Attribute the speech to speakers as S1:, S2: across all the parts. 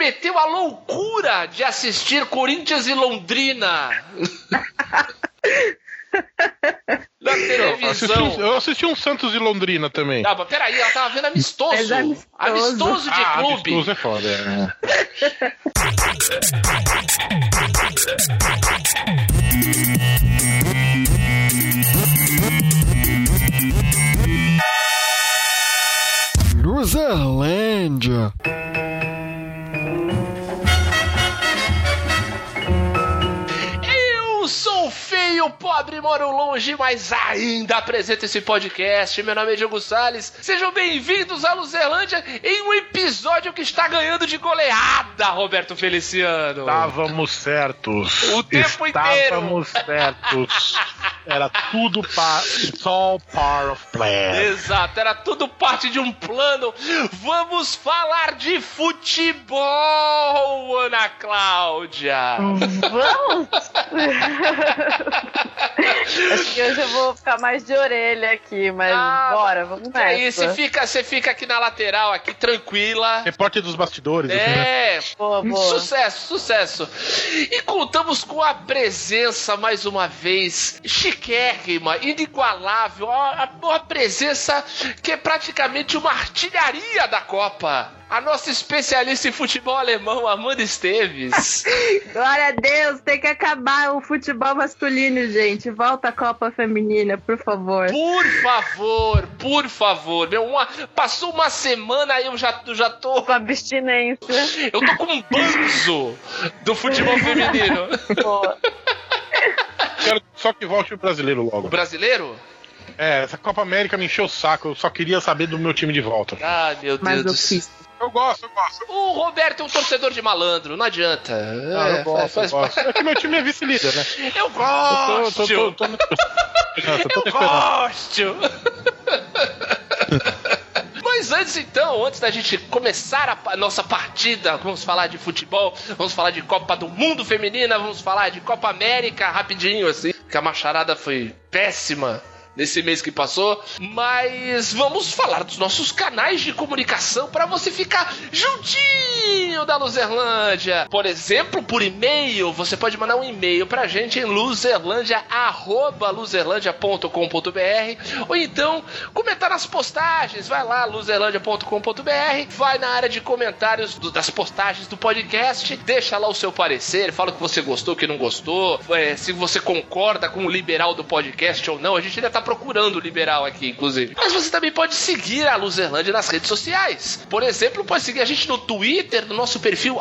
S1: cometeu a loucura de assistir Corinthians e Londrina. Na televisão.
S2: Eu assisti, um Santos e Londrina também.
S1: Ah, mas peraí, ela tava vendo amistoso. É amistoso. amistoso de ah, clube.
S2: Amistoso é foda, é.
S3: Luzerlândia.
S1: Feio, pobre, moro longe, mas ainda apresenta esse podcast. Meu nome é Diogo Salles. Sejam bem-vindos à Luzerlândia em um episódio que está ganhando de goleada, Roberto Feliciano.
S2: Estávamos certos.
S1: O tempo
S2: Estávamos
S1: inteiro.
S2: Estávamos certos. Era tudo para It's all part of plan.
S1: Exato, era tudo parte de um plano. Vamos falar de futebol, Ana Cláudia.
S4: Vamos. Acho que hoje eu vou ficar mais de orelha aqui, mas ah, bora, vamos nessa.
S1: Aí, você fica, você fica aqui na lateral, aqui tranquila.
S2: Repórter dos bastidores.
S1: É, assim, né? boa, boa. sucesso, sucesso. E contamos com a presença, mais uma vez, chiquérrima, inigualável, a, a, a presença que é praticamente uma artilharia da Copa a nossa especialista em futebol alemão, Amanda Esteves.
S4: Glória a Deus, tem que acabar o futebol masculino, gente. Volta a Copa Feminina, por favor.
S1: Por favor, por favor. Meu, uma, passou uma semana e eu já, já tô.
S4: Com abstinência.
S1: Eu tô com um banzo do futebol feminino.
S2: Quero só que volte o brasileiro logo.
S1: O brasileiro?
S2: É, essa Copa América me encheu o saco. Eu só queria saber do meu time de volta.
S1: Ai, meu Deus do céu.
S2: Eu gosto, eu gosto. O
S1: Roberto é um torcedor de malandro, não adianta.
S2: Ah, eu é, gosto, faz, eu gosto. É que meu time é vice-líder, né?
S1: Eu gosto! Eu, tô, tô, tô, eu gosto! Mas antes então, antes da gente começar a nossa partida, vamos falar de futebol, vamos falar de Copa do Mundo Feminina, vamos falar de Copa América rapidinho assim, que a macharada foi péssima nesse mês que passou, mas vamos falar dos nossos canais de comunicação para você ficar juntinho da Luzerlândia. Por exemplo, por e-mail, você pode mandar um e-mail pra gente em luzerlandia@luzerlandia.com.br ou então comentar nas postagens, vai lá luzerlandia.com.br, vai na área de comentários do, das postagens do podcast, deixa lá o seu parecer, fala o que você gostou, o que não gostou, é, se você concorda com o liberal do podcast ou não. A gente ainda tá procurando liberal aqui, inclusive. Mas você também pode seguir a Luzerlândia nas redes sociais. Por exemplo, pode seguir a gente no Twitter, no nosso perfil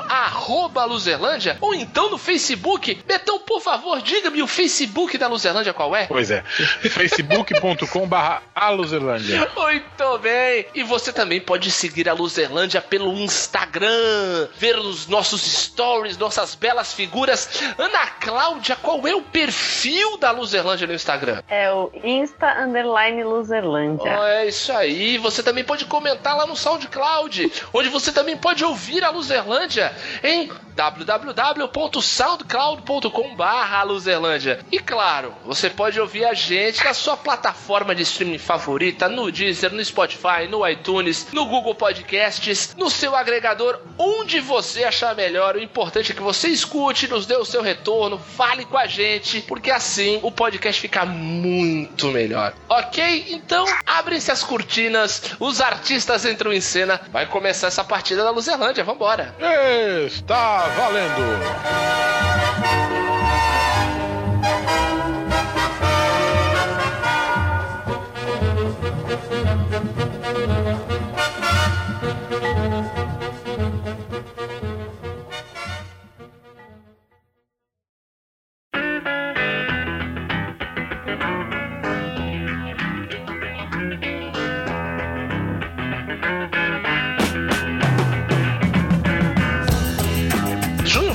S1: Luzerlândia, ou então no Facebook. Betão, por favor, diga-me o Facebook da Luzerlândia qual é?
S2: Pois é, facebook.com barra Luzerlândia.
S1: Muito bem. E você também pode seguir a Luzerlândia pelo Instagram, ver os nossos stories, nossas belas figuras. Ana Cláudia, qual é o perfil da Luzerlândia no Instagram?
S4: É o Instagram Insta Underline Luzerlândia.
S1: Oh, é isso aí. Você também pode comentar lá no SoundCloud, onde você também pode ouvir a Luzerlândia em www.soundcloud.com.br Luzerlândia. E claro, você pode ouvir a gente na sua plataforma de streaming favorita, no Deezer, no Spotify, no iTunes, no Google Podcasts, no seu agregador, onde você achar melhor. O importante é que você escute, nos dê o seu retorno, fale com a gente, porque assim o podcast fica muito melhor. Ok? Então, abrem-se as cortinas, os artistas entram em cena, vai começar essa partida da Luzerlândia, vambora.
S2: Está valendo!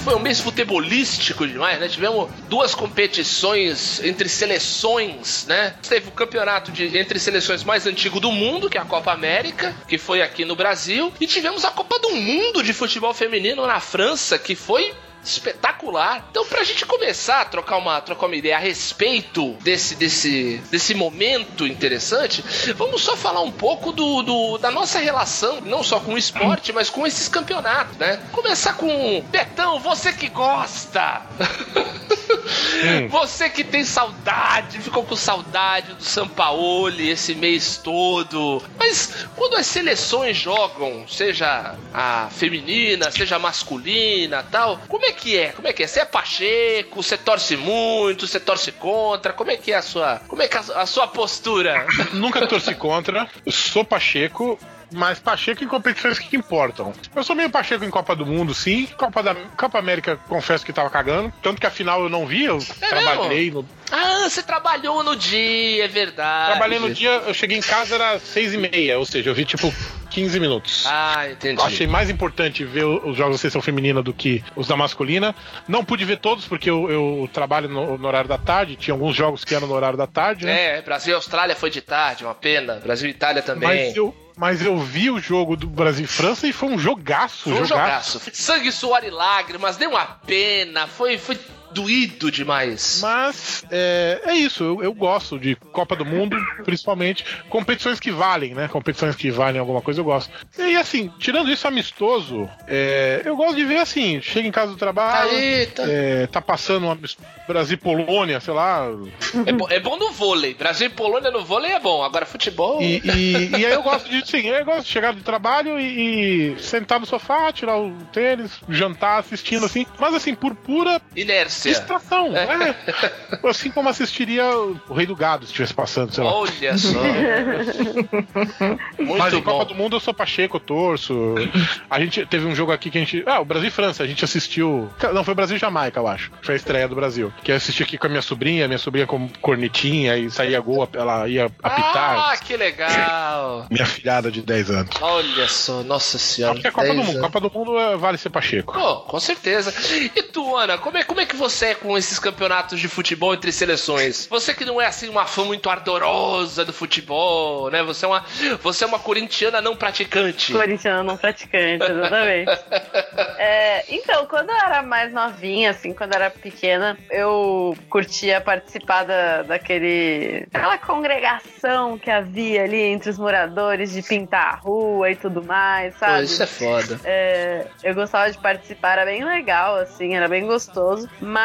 S1: Foi um mês futebolístico demais, né? Tivemos duas competições entre seleções, né? Teve o campeonato de, entre seleções mais antigo do mundo, que é a Copa América, que foi aqui no Brasil, e tivemos a Copa do Mundo de futebol feminino na França, que foi espetacular. Então, pra gente começar a trocar uma, trocar uma ideia a respeito desse, desse, desse momento interessante, vamos só falar um pouco do, do da nossa relação, não só com o esporte, mas com esses campeonatos, né? Começar com Betão, você que gosta!
S2: Hum.
S1: Você que tem saudade, ficou com saudade do Sampaoli esse mês todo. Mas quando as seleções jogam, seja a feminina, seja a masculina, tal, como é que é? Como é que é? Você é Pacheco, você torce muito, você torce contra? Como é que é a sua, como é que é a, sua postura?
S2: Nunca torci contra, sou Pacheco, mas Pacheco em competições que importam. Eu sou meio Pacheco em Copa do Mundo, sim. Copa, da, Copa América, confesso que tava cagando. Tanto que afinal eu não vi, eu
S1: É
S2: trabalhei no.
S1: Ah, você trabalhou no dia, é verdade.
S2: Trabalhei no dia, eu cheguei em casa, era seis e meia, ou seja, eu vi tipo 15 minutos.
S1: Ah, entendi.
S2: Eu achei mais importante ver os jogos da seleção feminina do que os da masculina. Não pude ver todos, porque eu, eu trabalho no, no horário da tarde. Tinha alguns jogos que eram no horário da tarde, né?
S1: É, Brasil e Austrália foi de tarde, uma pena. Brasil e Itália também.
S2: Mas eu, mas eu vi o jogo do Brasil e França e foi um jogaço.
S1: Foi um
S2: jogaço.
S1: jogaço. Sangue, suor e lágrimas, deu uma pena, foi, foi doído demais.
S2: Mas é, é isso, eu, eu gosto de Copa do Mundo, principalmente competições que valem, né? Competições que valem alguma coisa eu gosto. E assim, tirando isso amistoso, é, eu gosto de ver assim, chega em casa do trabalho,
S1: Aí, tá.
S2: é, tá passando uma Brasil Polônia, sei lá.
S1: É, bo- é bom no vôlei. Brasil e Polônia no vôlei é bom. Agora futebol.
S2: E, e- e aí eu gosto de, sim, eu gosto de chegar do trabalho e, e sentar no sofá, tirar o tênis, jantar assistindo assim, mas assim, por pura
S1: Inércia.
S2: Distração. É. Assim como assistiria o Rei do Gado se estivesse passando, sei lá.
S1: Olha só. Muito
S2: Mas em
S1: bom.
S2: Copa do Mundo eu sou Pacheco, eu torço. A gente teve um jogo aqui que a gente. Ah, o Brasil e França, a gente assistiu. Não, foi Brasil e Jamaica, eu acho. Foi a estreia do Brasil. Que eu assisti aqui com a minha sobrinha, minha sobrinha com cornetinha e saía gol, ela ia apitar.
S1: Ah, que legal.
S2: Minha filhada de 10 anos.
S1: Olha só, nossa senhora.
S2: Acho que é Copa do
S1: 10
S2: Mundo. Copa do Mundo é- vale ser Pacheco.
S1: Pô, com certeza. E tu, Ana, como é, como é que você é com esses campeonatos de futebol entre seleções? Você que não é assim uma fã muito ardorosa do futebol, né? Você é uma, você é uma corintiana não praticante.
S4: Corintiano não praticante, exatamente. É, então, quando eu era mais novinha, assim, quando eu era pequena, eu curtia participar da, daquele. aquela congregação que havia ali entre os moradores de pintar a rua e tudo mais,
S1: Pô,
S4: sabe?
S1: isso é foda.
S4: É, eu gostava de participar, era bem legal, assim, era bem gostoso, mas.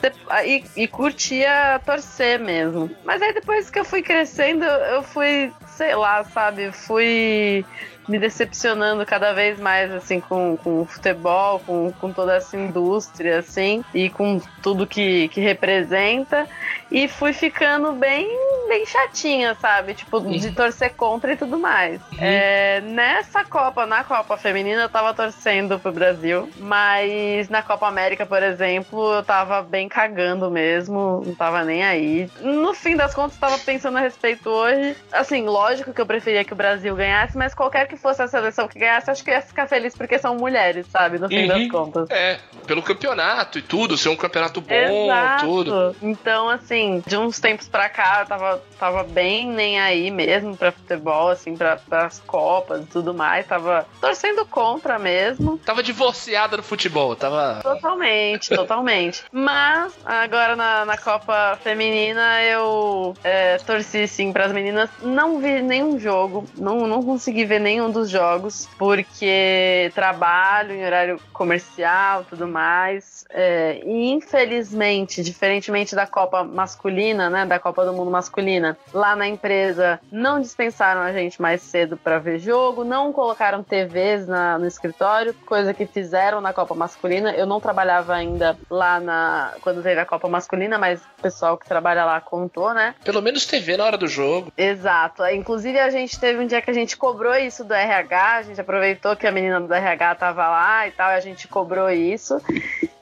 S4: De- E, e curtia torcer mesmo. Mas aí depois que eu fui crescendo, eu fui, sei lá, sabe, fui me decepcionando cada vez mais, assim, com, com o futebol, com, com toda essa indústria, assim, e com tudo que, que representa. E fui ficando bem, bem chatinha, sabe? Tipo, de torcer contra e tudo mais. É, nessa Copa, na Copa Feminina, eu tava torcendo pro Brasil, mas na Copa América, por exemplo, eu tava bem cagando mesmo, não tava nem aí. No fim das contas, tava pensando a respeito hoje. Assim, lógico que eu preferia que o Brasil ganhasse, mas qualquer que fosse a seleção que ganhasse, acho que ia ficar feliz porque são mulheres, sabe? No fim
S1: Uhum.
S4: das contas.
S1: É, pelo campeonato e tudo, ser um campeonato bom,
S4: Exato.
S1: tudo.
S4: Então, assim, de uns tempos pra cá, eu tava, tava bem nem aí mesmo pra futebol, assim, pra, pras Copas e tudo mais. Tava torcendo contra mesmo.
S1: Tava divorciada no futebol, tava.
S4: Totalmente, totalmente. Mas agora na, na Copa Feminina eu é, torci sim pras meninas. Não vi nenhum jogo, não, não consegui ver nenhum dos jogos, porque trabalho em horário comercial e tudo mais. É, e infelizmente, diferentemente da Copa masculina, né? Da Copa do Mundo masculina, lá na empresa não dispensaram a gente mais cedo pra ver jogo, não colocaram TVs na- no escritório, coisa que fizeram na Copa masculina. Eu não trabalhava ainda lá na quando teve a Copa masculina, mas o pessoal que trabalha lá contou, né?
S1: Pelo menos TV na hora do jogo.
S4: Exato. Inclusive, a gente teve um dia que a gente cobrou isso do RH, a gente aproveitou que a menina do RH tava lá e tal, e a gente cobrou isso.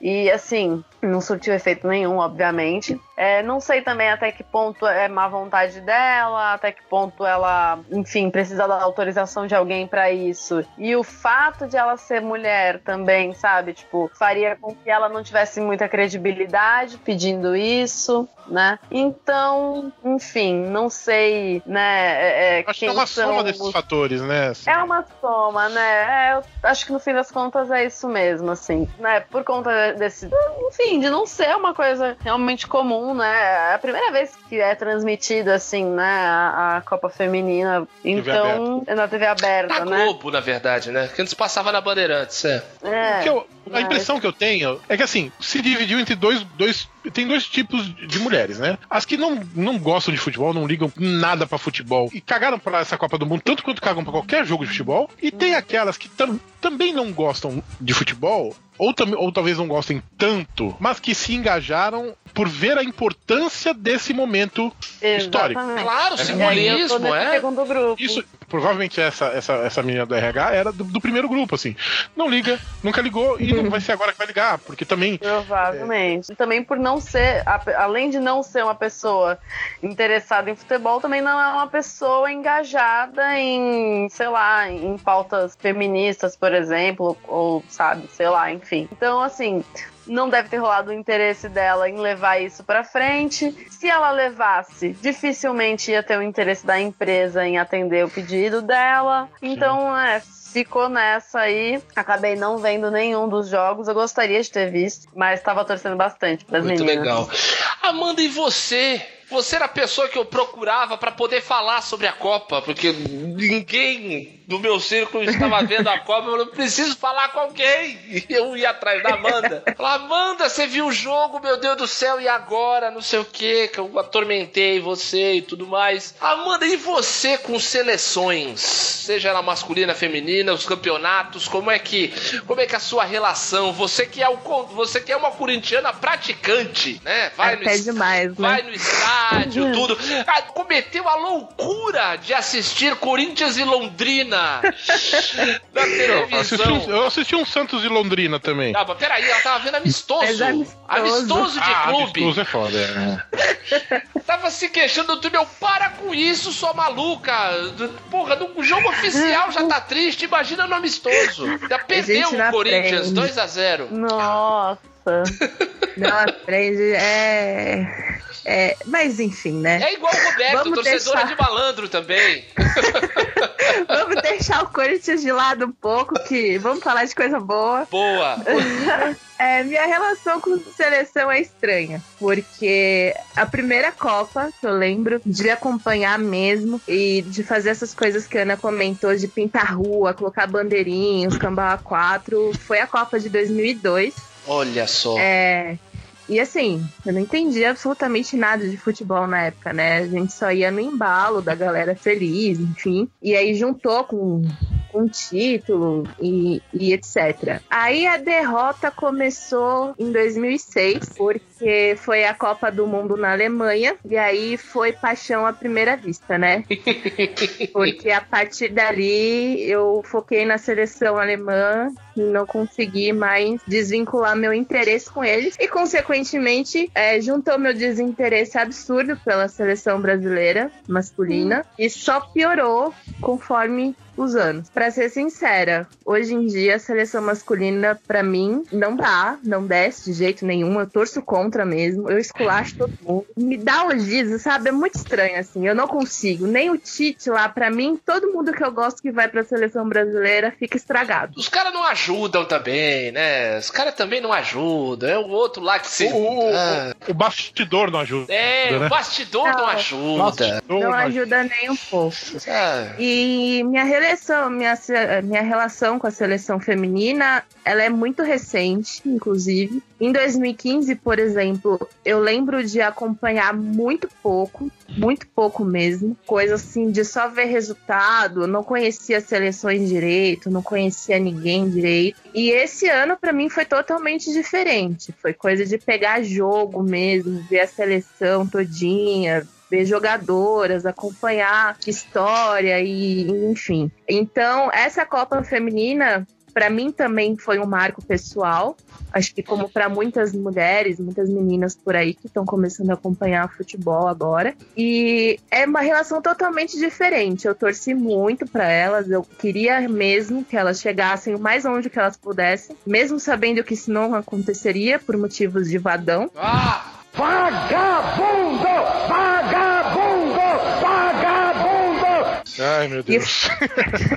S4: E assim, não surtiu efeito nenhum, obviamente. É, não sei também até que ponto é má vontade dela, até que ponto ela, enfim, precisa da autorização de alguém para isso. E o fato de ela ser mulher também, sabe? Tipo, faria com que ela não tivesse muita credibilidade pedindo isso, né? Então, enfim, não sei, né? É,
S2: é acho que é uma soma desses os... fatores, né?
S4: Assim. É uma soma, né? É, eu acho que no fim das contas é isso mesmo, assim, né? Por conta desse, enfim, de não ser uma coisa realmente comum, né? É a primeira vez que é transmitido, assim, né? A, a Copa Feminina. Então, é na TV aberta,
S1: na
S4: né?
S1: Globo, na verdade, né? Que antes passava na Bandeirantes, é.
S2: é eu, a impressão que eu tenho é que, assim, se dividiu entre dois, dois tem dois tipos de mulheres, né? As que não, não gostam de futebol, não ligam nada para futebol e cagaram para essa Copa do Mundo tanto quanto cagam para qualquer jogo de futebol. E tem aquelas que tam, também não gostam de futebol, ou, ou talvez não gostem tanto, mas que se engajaram por ver a importância desse momento Exatamente. histórico.
S1: Claro, simbolismo, é.
S4: Segundo grupo.
S2: Isso, provavelmente essa, essa, essa menina do RH era do, do, primeiro grupo, assim. Não liga, nunca ligou e não vai ser agora que vai ligar, porque também.
S4: Provavelmente. É... Também por não ser, além de não ser uma pessoa interessada em futebol, também não é uma pessoa engajada em, sei lá, em pautas feministas, por exemplo, ou sabe, sei lá, enfim. Então, assim, não deve ter rolado o interesse dela em levar isso para frente. Se ela levasse, dificilmente ia ter o interesse da empresa em atender o pedido dela. Então, é, ficou nessa aí. Acabei não vendo nenhum dos jogos. Eu gostaria de ter visto, mas estava torcendo bastante para
S1: Muito
S4: meninas.
S1: legal. Amanda, e você? Você era a pessoa que eu procurava para poder falar sobre a Copa, porque ninguém do meu círculo estava vendo a Copa. Eu preciso falar com alguém. E eu ia atrás da Amanda. Falar, Amanda, você viu o jogo, meu Deus do céu, e agora? Não sei o que, que eu atormentei você e tudo mais. Amanda, e você com seleções? Seja ela masculina, feminina, os campeonatos, como é que como é que é a sua relação? Você que é o você que é uma corintiana praticante, né?
S4: Vai é, no, demais, né?
S1: vai no estádio, tudo. Ah, cometeu a loucura de assistir Corinthians e Londrina na televisão. Eu
S2: assisti, um, eu assisti um Santos e Londrina também.
S1: Ah, mas peraí, ela tava vendo amistoso. É amistoso. amistoso. de ah, clube.
S2: Amistoso é foda,
S1: é. tava se queixando do meu, para com isso, sua maluca. Porra, no jogo oficial já tá triste, imagina no amistoso. Já perdeu o Corinthians, 2 a 0
S4: Nossa.
S5: Não aprende, é. É, mas enfim, né?
S1: É igual o Roberto, Vamos torcedora deixar... de malandro também.
S5: vamos deixar o Corinthians de lado um pouco, que vamos falar de coisa boa.
S1: Boa!
S5: É, minha relação com seleção é estranha, porque a primeira Copa que eu lembro de acompanhar mesmo e de fazer essas coisas que a Ana comentou, de pintar rua, colocar bandeirinhos, cambau 4, foi a Copa de 2002.
S1: Olha só.
S5: É, e assim, eu não entendi absolutamente nada de futebol na época, né? A gente só ia no embalo da galera feliz, enfim. E aí juntou com um título e, e etc. Aí a derrota começou em 2006, porque foi a Copa do Mundo na Alemanha, e aí foi paixão à primeira vista, né? Porque a partir dali eu foquei na seleção alemã e não consegui mais desvincular meu interesse com eles, e consequentemente é, juntou meu desinteresse absurdo pela seleção brasileira masculina, hum. e só piorou conforme os anos. Para ser sincera, hoje em dia a seleção masculina para mim não dá, não desce de jeito nenhum. Eu torço contra mesmo. Eu esculacho todo mundo. Me dá giz, sabe? É muito estranho assim. Eu não consigo. Nem o Tite lá para mim, todo mundo que eu gosto que vai para a seleção brasileira fica estragado.
S1: Os caras não ajudam também, né? Os caras também não ajudam. É o outro lá que se
S2: o, ah. o bastidor não ajuda.
S1: É, né? o bastidor não, não ajuda. Bastidor
S5: não ajuda nem um pouco. Ah. E minha seleção, minha, minha relação com a seleção feminina, ela é muito recente, inclusive. Em 2015, por exemplo, eu lembro de acompanhar muito pouco, muito pouco mesmo. Coisa assim de só ver resultado, não conhecia seleções direito, não conhecia ninguém direito. E esse ano para mim foi totalmente diferente. Foi coisa de pegar jogo mesmo, ver a seleção todinha, ver jogadoras, acompanhar história e enfim. Então, essa Copa Feminina para mim também foi um marco pessoal. Acho que como para muitas mulheres, muitas meninas por aí que estão começando a acompanhar futebol agora. E é uma relação totalmente diferente. Eu torci muito para elas, eu queria mesmo que elas chegassem o mais longe que elas pudessem, mesmo sabendo que isso não aconteceria por motivos de vadão.
S1: Ah!
S6: Vagabundo! Vagabundo! Vagabundo!
S2: Ai, meu Deus.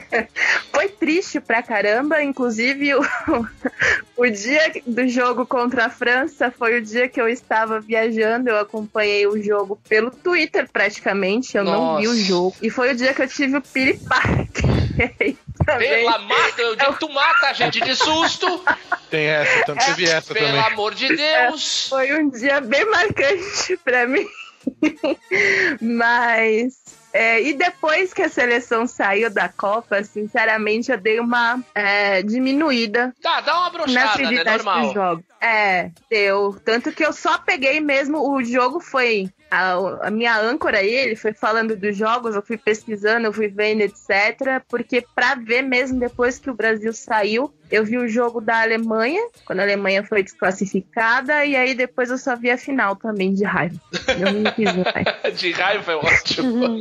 S5: Foi triste pra caramba, inclusive o, o dia do jogo contra a França foi o dia que eu estava viajando, eu acompanhei o jogo pelo Twitter praticamente, eu não vi o
S1: Nossa.
S5: jogo. E foi o dia que eu tive o piripaque. Também.
S1: Pela mata, eu digo, tu mata a gente de susto.
S2: Tem essa, também teve essa
S1: Pelo
S2: também.
S1: amor de Deus.
S5: Foi um dia bem marcante pra mim. Mas. é, e depois que a seleção saiu da Copa, sinceramente, eu dei uma é, diminuída
S1: Tá, dá uma
S5: na
S1: brochada, né? Normal.
S5: dos jogos. É, deu. Tanto que eu só peguei mesmo. O jogo foi. A, a minha âncora aí, ele foi falando dos jogos, eu fui pesquisando, eu fui vendo, etc. Porque pra ver mesmo depois que o Brasil saiu, eu vi o jogo da Alemanha, quando a Alemanha foi desclassificada, e aí depois eu só vi a final também de raiva. Eu não quis mais.
S1: De raiva é ótimo.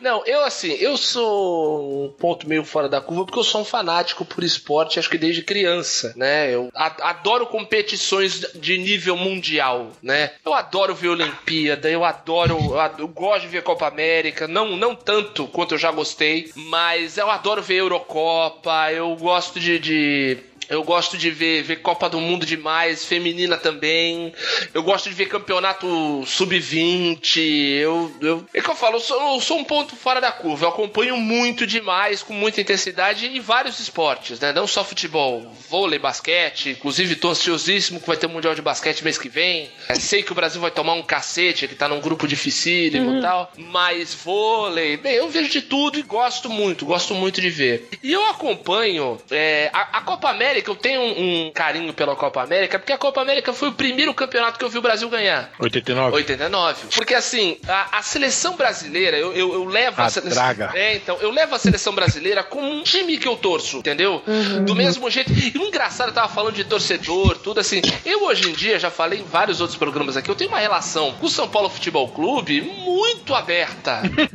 S1: Não, eu assim, eu sou um ponto meio fora da curva porque eu sou um fanático por esporte, acho que desde criança, né? Eu adoro competições de nível mundial, né? Eu adoro ver Olimpíada, eu adoro, eu, ad- eu gosto de ver Copa América, não, não tanto quanto eu já gostei, mas eu adoro ver Eurocopa, eu gosto de- de de eu gosto de ver, ver Copa do Mundo demais, feminina também. Eu gosto de ver campeonato sub-20. Eu, eu, é que eu falo, eu sou, eu sou um ponto fora da curva. Eu acompanho muito demais, com muita intensidade, em vários esportes, né? Não só futebol, vôlei, basquete. Inclusive, tô ansiosíssimo que vai ter Mundial de Basquete mês que vem. É, sei que o Brasil vai tomar um cacete, que tá num grupo dificílimo e tal. Mas vôlei, bem, eu vejo de tudo e gosto muito, gosto muito de ver. E eu acompanho é, a, a Copa América, eu tenho um, um carinho pela Copa América, porque a Copa América foi o primeiro campeonato que eu vi o Brasil ganhar.
S2: 89.
S1: 89. Porque assim, a, a seleção brasileira, eu, eu, eu levo a,
S2: A
S1: seleção.
S2: draga.
S1: É, então, eu levo a seleção brasileira como um time que eu torço, entendeu? Do mesmo jeito. E o engraçado, eu tava falando de torcedor, tudo assim. Eu hoje em dia, já falei em vários outros programas aqui, eu tenho uma relação com o São Paulo Futebol Clube muito aberta.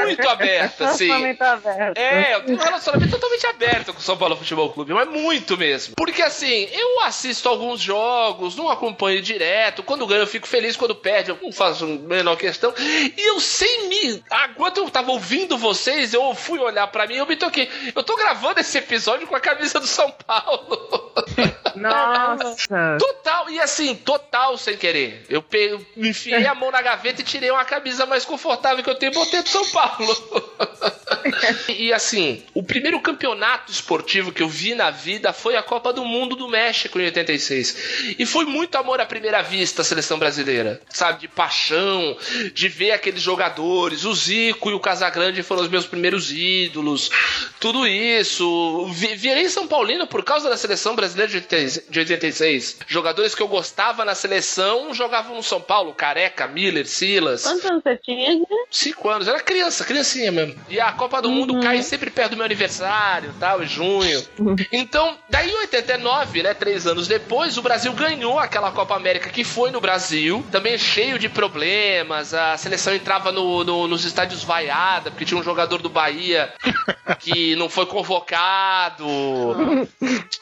S1: muito aberta, assim.
S4: Totalmente aberto.
S1: É, eu tenho um relacionamento totalmente aberto com o São Paulo Futebol Clube, mas muito mesmo. Porque assim, eu assisto alguns jogos, não acompanho direto. Quando ganho, eu fico feliz. Quando perde, eu não faço a menor questão. E eu sem me. Ah, Enquanto eu tava ouvindo vocês, eu fui olhar pra mim e eu me toquei. Eu tô gravando esse episódio com a camisa do São Paulo.
S5: Nossa!
S1: Total, e assim, total sem querer. Eu pe- enfiei a mão na gaveta e tirei uma camisa mais confortável que eu tenho e botei do São Paulo. e, assim, o primeiro campeonato esportivo que eu vi na vida foi a Copa do Mundo do México em 86. E foi muito amor à primeira vista a seleção brasileira, sabe? De paixão, de ver aqueles jogadores. O Zico e o Casagrande foram os meus primeiros ídolos. Tudo isso. Vi- Virei São Paulino por causa da seleção brasileira de 80 de 86. Jogadores que eu gostava na seleção jogavam no São Paulo. Careca, Miller, Silas.
S4: Quantos anos você tinha? né?
S1: Cinco anos, era criança, criancinha mesmo. E a Copa do Mundo cai sempre perto do meu aniversário, tal, em junho. Então, daí em 89, né, três anos depois, o Brasil ganhou aquela Copa América que foi no Brasil, também cheio de problemas. A seleção entrava no- no- nos estádios vaiada, porque tinha um jogador do Bahia que não foi convocado.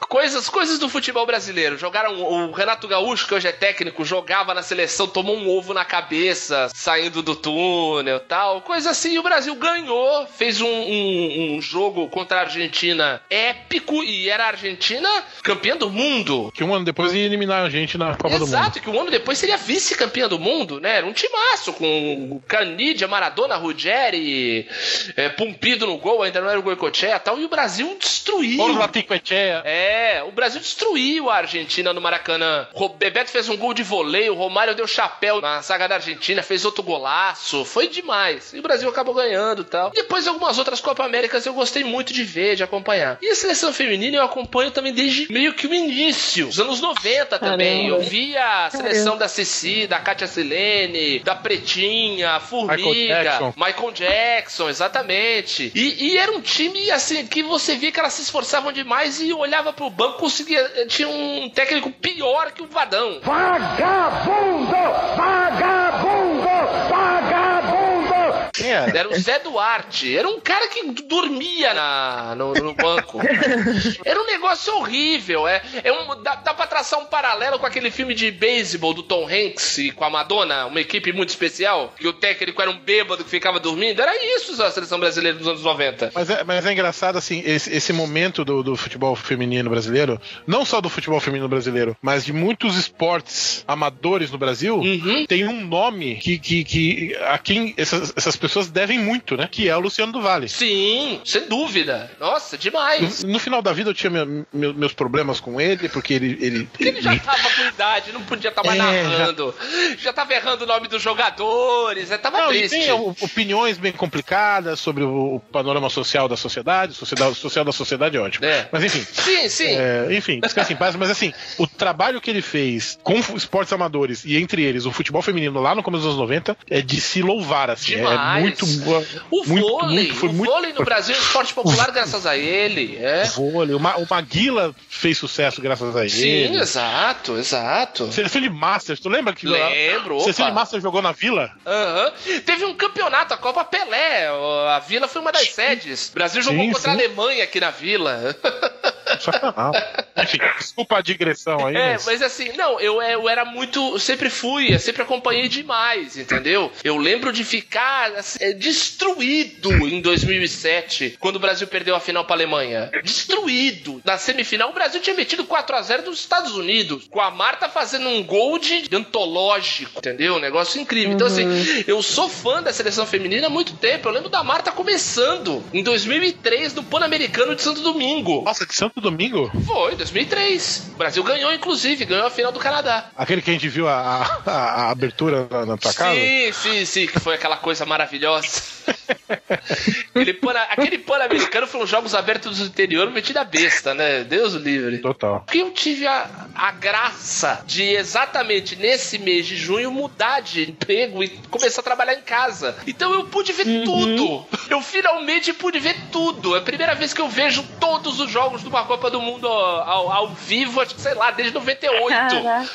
S1: Coisas, coisas do futebol brasileiro. Jogaram o Renato Gaúcho, que hoje é técnico, jogava na seleção, tomou um ovo na cabeça, saindo do túnel tal. Coisa assim. E o Brasil ganhou, fez um, um- um jogo contra a Argentina épico e era a Argentina campeã do mundo.
S2: Que um ano depois ia eliminar a gente na Copa do Mundo.
S1: Exato, que um ano depois seria vice-campeã do mundo, né? Era um timaço com Canidia, Maradona, Ruggeri, é, Pumpido no gol, ainda não era o Goicoechea e tal, e o Brasil destruiu.
S2: Orla Ticoechea.
S1: É, o Brasil destruiu a Argentina no Maracanã. O Bebeto fez um gol de voleio, o Romário deu chapéu na saga da Argentina, fez outro golaço. Foi demais. E o Brasil acabou ganhando e tal. Depois algumas outras Copa Américas eu gostei muito de ver, de acompanhar. E a seleção feminina eu acompanho também desde meio que o início, os anos 90 também.
S4: Caramba.
S1: Eu via a seleção da Cici, da Kátia Silene, da Pretinha, a Formiga,
S2: Michael Jackson.
S1: Michael Jackson, exatamente. E, e era um time, assim, que você via que elas se esforçavam demais e olhava pro banco, conseguia. Tinha um técnico pior que o Vadão.
S6: Vagabundo! Vagabundo! Vagabundo!
S2: Quem era?
S1: Era o Zé Duarte. Era um cara que dormia na, no, no banco. Era um negócio horrível. É, é um, dá, dá pra traçar um paralelo com aquele filme de beisebol do Tom Hanks e com a Madonna, uma equipe muito especial, que o técnico era um bêbado que ficava dormindo. Era isso a seleção brasileira dos anos 90.
S2: Mas é, mas é engraçado, assim, esse, esse momento do, do futebol feminino brasileiro, não só do futebol feminino brasileiro, mas de muitos esportes amadores no Brasil,
S1: Uhum.
S2: tem um nome que, que, que a quem essas, essas pessoas devem muito, né? Que é o Luciano do Vale.
S1: Sim, sem dúvida. Nossa, demais.
S2: No, no final da vida eu tinha meu- meu- meus problemas com ele, porque ele. ele,
S1: Porque ele já tava com idade, não podia estar mais
S2: É,
S1: narrando. Já... tava errando o nome dos jogadores, é, tava
S2: Não, e
S1: triste.
S2: tem o- opiniões bem complicadas sobre o, o panorama social da sociedade. Sociedade social da sociedade é ótimo.
S1: É.
S2: Mas enfim.
S1: Sim, sim.
S2: É, enfim, descanse em paz, mas assim, o trabalho que ele fez com esportes amadores e entre eles o futebol feminino lá no começo dos anos 90 é de se louvar, assim.
S1: Demais.
S2: É muito boa.
S1: O
S2: muito,
S1: vôlei,
S2: muito, foi
S1: o
S2: muito.
S1: vôlei no Brasil é um esporte popular graças a ele, é.
S2: Vôlei. O, Ma, o Maguila fez sucesso graças a ele.
S1: Sim, exato, exato.
S2: Seleção de Masters, tu lembra que
S1: Lembro,
S2: a Seleção de
S1: opa.
S2: Masters jogou na Vila?
S1: Aham. Teve um campeonato, a Copa Pelé. A Vila foi uma das sedes. O Brasil jogou
S2: Sim,
S1: contra a
S2: sim.
S1: Alemanha aqui na Vila.
S2: Sacanagem. Enfim, desculpa a digressão aí.
S1: É,
S2: mas-
S1: mas assim, não, eu, eu era muito. Eu sempre fui, eu sempre acompanhei demais, entendeu? Eu lembro de ficar assim, é, destruído em 2007, quando o Brasil perdeu a final pra Alemanha. Destruído. Na semifinal, o Brasil tinha metido 4x0 dos Estados Unidos, com a Marta fazendo um gol de antológico, entendeu? Um negócio incrível. Então, assim, eu sou fã da seleção feminina há muito tempo. Eu lembro da Marta começando em 2003 no Pan-Americano de Santo Domingo.
S2: Nossa, de Santo Domingo?
S1: Foi, 2003. O Brasil ganhou, inclusive, ganhou a final do Canadá.
S2: Aquele que a gente viu a, a- a abertura na, na tua casa?
S1: Sim, sim, sim, que foi aquela coisa maravilhosa. aquele pan- aquele pan-americano foi uns jogos abertos do interior metido a besta, né? Deus o livre.
S2: Total.
S1: Porque eu tive a, a graça de exatamente nesse mês de junho mudar de emprego e começar a trabalhar em casa. Então eu pude ver tudo. Eu finalmente pude ver tudo. É a primeira vez que eu vejo todos os jogos de uma Copa do Mundo ao, ao vivo, acho que sei lá, desde 98.
S4: Caraca.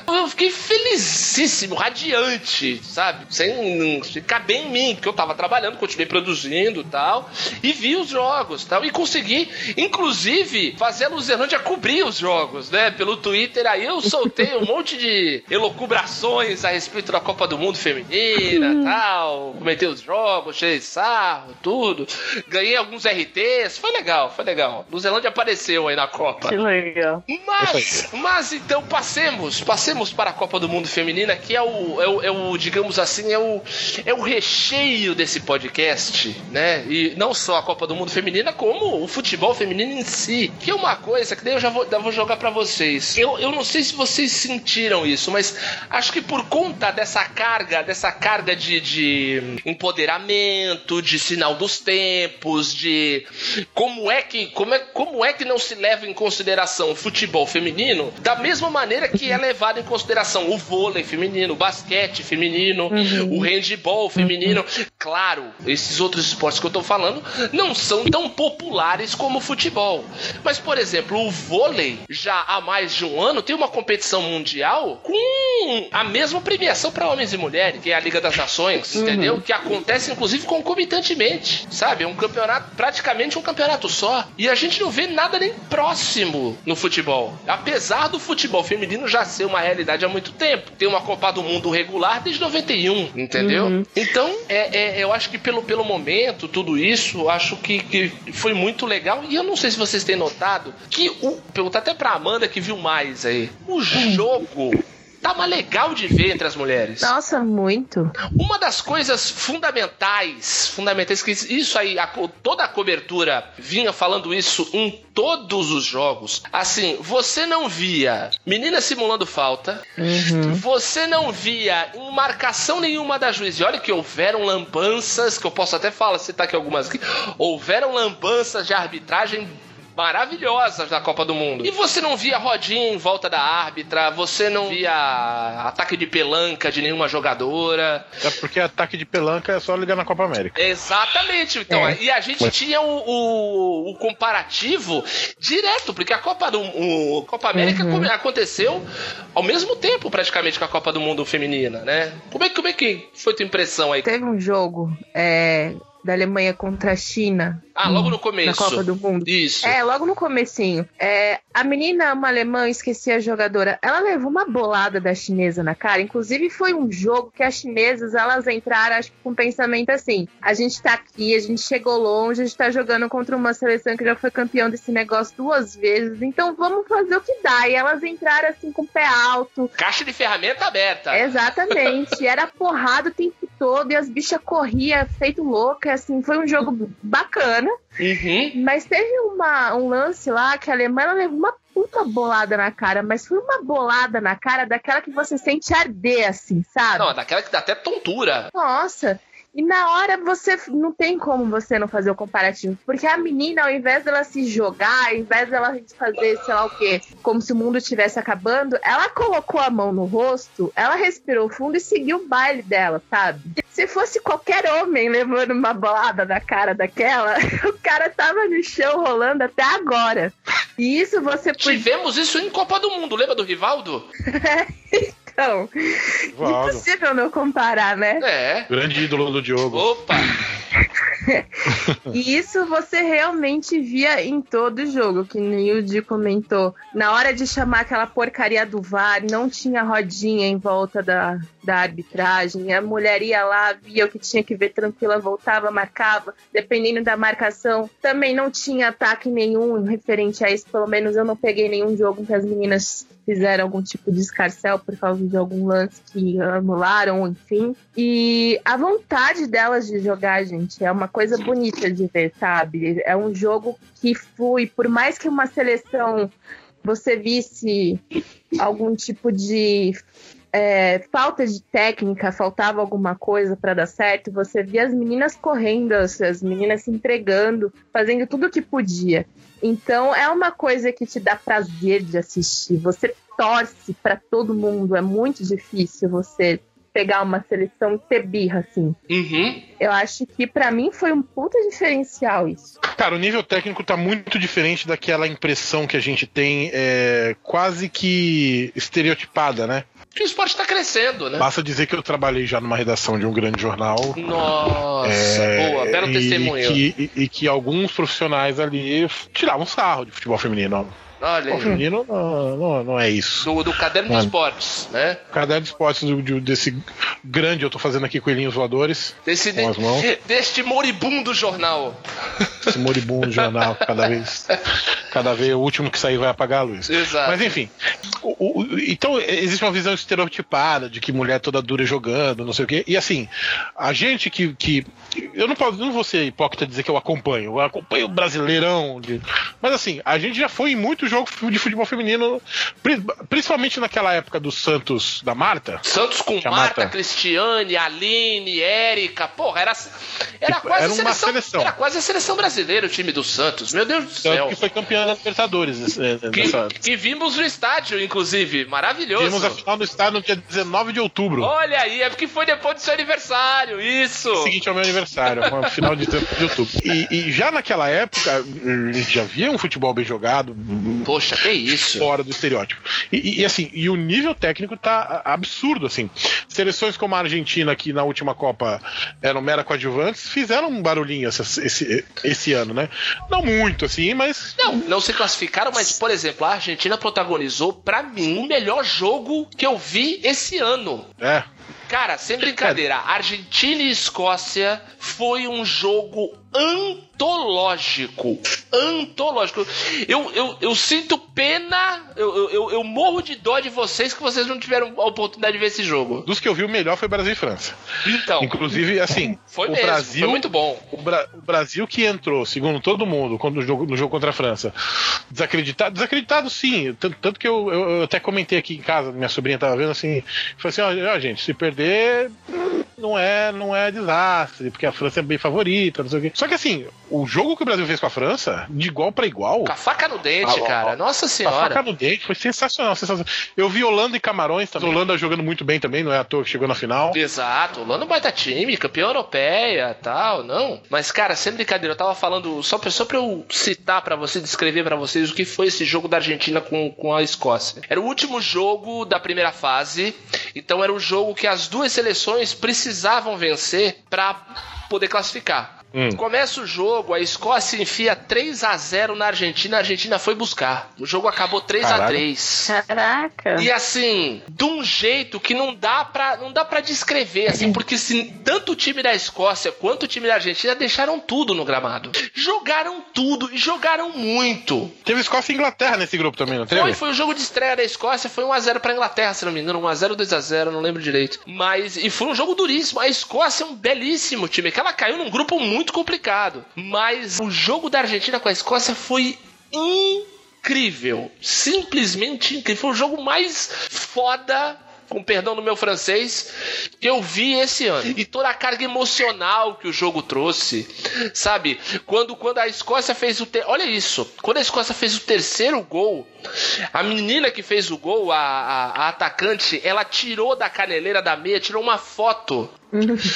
S1: Eu fiquei felicíssimo, radiante, sabe? Sem ficar bem em mim, porque eu tava trabalhando, continuei produzindo e tal, e vi os jogos tal, e consegui, inclusive, fazer a Luzerlândia cobrir os jogos, né? Pelo Twitter, aí eu soltei um monte de elocubrações a respeito da Copa do Mundo Feminina tal, comentei os jogos, cheio de sarro, tudo, ganhei alguns RTs, foi legal, foi legal. Luzerlândia apareceu aí na Copa.
S4: Que legal.
S1: Mas, mas então passemos, passemos para a Copa do Mundo Feminina, que é o, é o, é o, digamos assim, é o, é o recheio desse podcast, né? E não só a Copa do Mundo Feminina, como o futebol feminino em si, que é uma coisa que daí eu já vou, já vou jogar para vocês. Eu, eu não sei se vocês sentiram isso, mas acho que por conta dessa carga, dessa carga de, de empoderamento, de sinal dos tempos, de como é que como é, como é que não se leva em consideração o futebol feminino da mesma maneira que é levado em consideração o vôlei feminino, o basquete feminino, o handball feminino. Claro, esses outros esportes que eu tô falando não são tão populares como o futebol. Mas, por exemplo, o vôlei já há mais de um ano tem uma competição mundial com a mesma premiação para homens e mulheres, que é a Liga das Nações, entendeu? Que acontece inclusive concomitantemente, sabe? É um campeonato, praticamente um campeonato só. E a gente não vê nada nem próximo no futebol. Apesar do futebol feminino já ser uma realidade há muito tempo. Tem uma Copa do Mundo regular desde 91, entendeu? Então, é, é- eu acho que pelo, pelo momento, tudo isso, acho que, que foi muito legal. E eu não sei se vocês têm notado que o. Perguntar até pra Amanda que viu mais aí. O jogo tá mais legal de ver entre as mulheres.
S5: Nossa, muito.
S1: Uma das coisas fundamentais, fundamentais que isso aí, a toda a cobertura vinha falando isso em todos os jogos. Assim, você não via menina simulando falta, você não via em marcação nenhuma da juiz. E olha que houveram lambanças, que eu posso até falar, citar aqui algumas aqui, houveram lambanças de arbitragem maravilhosas da Copa do Mundo. E você não via rodinha em volta da árbitra, você não via ataque de pelanca de nenhuma jogadora.
S2: É porque ataque de pelanca é só ligar na Copa América.
S1: Exatamente. Então,
S5: É.
S1: e a gente tinha o, o- o comparativo direto, porque a Copa do o Copa América come- aconteceu ao mesmo tempo, praticamente, com a Copa do Mundo feminina, né? Como é, que- como é que foi tua impressão aí?
S5: Teve um jogo é, da Alemanha contra a China.
S1: Ah, logo no
S5: na
S1: começo.
S5: Copa do Mundo.
S1: Isso.
S5: É, logo no comecinho. É, a menina, uma alemã, esqueci a jogadora, ela levou uma bolada da chinesa na cara. Inclusive, foi um jogo que as chinesas, elas entraram, acho que com um pensamento assim, a gente tá aqui, a gente chegou longe, a gente tá jogando contra uma seleção que já foi campeão desse negócio duas vezes, então vamos fazer o que dá. E elas entraram assim com o pé alto,
S1: Caixa de ferramenta aberta.
S5: Exatamente. Era porrada o tempo todo e as bichas corriam feito louca. Assim, foi um jogo bacana.
S1: Uhum.
S5: Mas teve uma, um lance lá que a Alemanha levou uma puta bolada na cara, mas foi uma bolada na cara daquela que você sente arder, assim, sabe?
S1: Não, daquela que dá até tontura.
S5: Nossa. E na hora você não tem como você não fazer o comparativo. Porque a menina, ao invés dela se jogar, ao invés dela fazer, sei lá o quê, como se o mundo estivesse acabando, ela colocou a mão no rosto, ela respirou fundo e seguiu o baile dela, sabe? Se fosse qualquer homem levando uma bolada na cara daquela, o cara tava no chão rolando até agora. E isso você.
S1: Tivemos isso em Copa do Mundo, lembra do Rivaldo?
S5: Então,
S2: Valdo,
S5: impossível não comparar, né?
S1: É.
S2: grande ídolo do Diogo.
S1: Opa!
S5: E isso você realmente via em todo jogo, que o comentou. Na hora de chamar aquela porcaria do VAR, não tinha rodinha em volta da, da arbitragem. A mulher ia lá, via o que tinha que ver tranquila, voltava, marcava. Dependendo da marcação, também não tinha ataque nenhum referente a isso. Pelo menos eu não peguei nenhum jogo que as meninas fizeram algum tipo de escarcel por causa de algum lance que anularam, enfim. E a vontade delas de jogar, gente, é uma coisa bonita de ver, sabe? É um jogo que flui, por mais que uma seleção você visse algum tipo de é, falta de técnica, faltava alguma coisa para dar certo, você via as meninas correndo, as, as meninas se entregando, fazendo tudo o que podia. Então é uma coisa que te dá prazer de assistir. Você torce para todo mundo. É muito difícil você pegar uma seleção e ter birra assim.
S1: Uhum.
S5: Eu acho que para mim foi um puta diferencial isso.
S2: Cara, o nível técnico tá muito diferente daquela impressão que a gente tem, é, quase que estereotipada, né?
S1: Que o esporte tá crescendo, né?
S2: Basta dizer que eu trabalhei já numa redação de um grande jornal.
S1: Nossa,
S2: é,
S1: boa, belo
S2: e
S1: testemunho.
S2: Que, e, e que alguns profissionais ali tiravam sarro de futebol feminino.
S1: Olha aí.
S2: feminino não, não, não é isso.
S1: Do, do caderno de esportes, né?
S2: O caderno de esportes do- de- desse grande, eu tô fazendo aqui coelhinhos voadores,
S1: Desse,
S2: mãos.
S1: deste moribundo jornal.
S2: esse moribundo jornal, cada vez, cada vez o último que sair vai apagar a luz.
S1: Exato.
S2: Mas enfim, o- o- então existe uma visão estereotipada de que mulher toda dura jogando, não sei o quê. E assim, a gente que. que eu não, posso, não vou ser hipócrita dizer que eu acompanho, eu acompanho o brasileirão. de- mas assim, a gente já foi em muito jogo de futebol feminino, pri- principalmente naquela época do Santos da Marta.
S1: Santos com Marta,
S2: Marta.
S1: Cristiane, Aline, Érica. Porra, era, era
S2: Tipo,
S1: quase
S2: era uma
S1: seleção,
S2: seleção.
S1: Era quase a seleção brasileira, o time do Santos. Meu Deus do céu.
S2: que foi campeã da Libertadores.
S1: Que,
S2: nessa-
S1: que vimos no estádio, inclusive. Maravilhoso.
S2: Vimos a final no estádio no dia 19 de outubro.
S1: Olha aí, é porque foi depois do seu aniversário. Isso.
S2: O seguinte é o meu aniversário, final de, de outubro. E, e já naquela época, já via um futebol bem jogado,
S1: Poxa, que isso.
S2: fora do estereótipo. E, e- assim, e o nível técnico tá absurdo, assim. Seleções como a Argentina, que na última Copa eram mera coadjuvantes, fizeram um barulhinho essa- esse, esse ano, né? Não muito, assim, mas
S1: Não, não se classificaram, mas, por exemplo, a Argentina protagonizou, pra mim, o melhor jogo que eu vi esse ano.
S2: é.
S1: Cara, sem brincadeira, Argentina e Escócia foi um jogo antológico. Antológico. Eu, eu, eu sinto pena, eu, eu, eu morro de dó de vocês que vocês não tiveram a oportunidade de ver esse jogo.
S2: Dos que eu vi, o melhor foi Brasil e França.
S1: Então,
S2: Inclusive, assim,
S1: foi
S2: o
S1: mesmo,
S2: Brasil.
S1: foi muito bom.
S2: O, Bra- o Brasil que entrou, segundo todo mundo, quando no jogo, no jogo contra a França, desacreditado, desacreditado sim. Tanto, tanto que eu, eu- eu até comentei aqui em casa, minha sobrinha tava vendo assim, falei assim, ó, ó, gente, se perder não é, não é desastre, porque a França é bem favorita, não sei o quê. Só que assim, o jogo que o Brasil fez com a França, de igual pra igual,
S1: Com a faca no dente,
S2: Ah, ó,
S1: cara. Nossa
S2: a faca
S1: senhora.
S2: no dente foi sensacional, sensacional. Eu vi Holanda e Camarões, também. Holanda jogando muito bem também, não é à toa que chegou na final.
S1: Exato, Holanda é um baita time, campeã europeia tal, não. Mas, cara, sem brincadeira, eu tava falando, só pra, só pra eu citar pra você, descrever pra vocês o que foi esse jogo da Argentina com, com a Escócia. Era o último jogo da primeira fase, então era o jogo que as duas seleções precisavam vencer pra poder classificar.
S2: Hum.
S1: Começa o jogo, a Escócia enfia 3 a 0 na Argentina, a Argentina foi buscar. O jogo acabou 3 a
S2: Caralho.
S1: 3
S4: Caraca.
S1: e assim, de um jeito que não dá pra, não dá pra descrever, assim, porque se, tanto o time da Escócia quanto o time da Argentina deixaram tudo no gramado. Jogaram tudo e jogaram muito.
S2: Teve Escócia e Inglaterra nesse grupo também, não teve?
S1: Foi, foi o jogo de estreia da Escócia, foi 1x0 pra Inglaterra, se não me engano, 1x0, 2x0, não lembro direito. Mas, e foi um jogo duríssimo. A Escócia é um belíssimo time, que ela caiu num grupo muito complicado. Mas o jogo da Argentina com a Escócia foi incrível. Simplesmente incrível. Foi o jogo mais foda. Com perdão do meu francês, que eu vi esse ano. E toda a carga emocional que o jogo trouxe. Sabe? Quando, quando a Escócia fez o. Ter... Olha isso. Quando a Escócia fez o terceiro gol, a menina que fez o gol, a, a, a atacante, ela tirou da caneleira da meia, tirou uma foto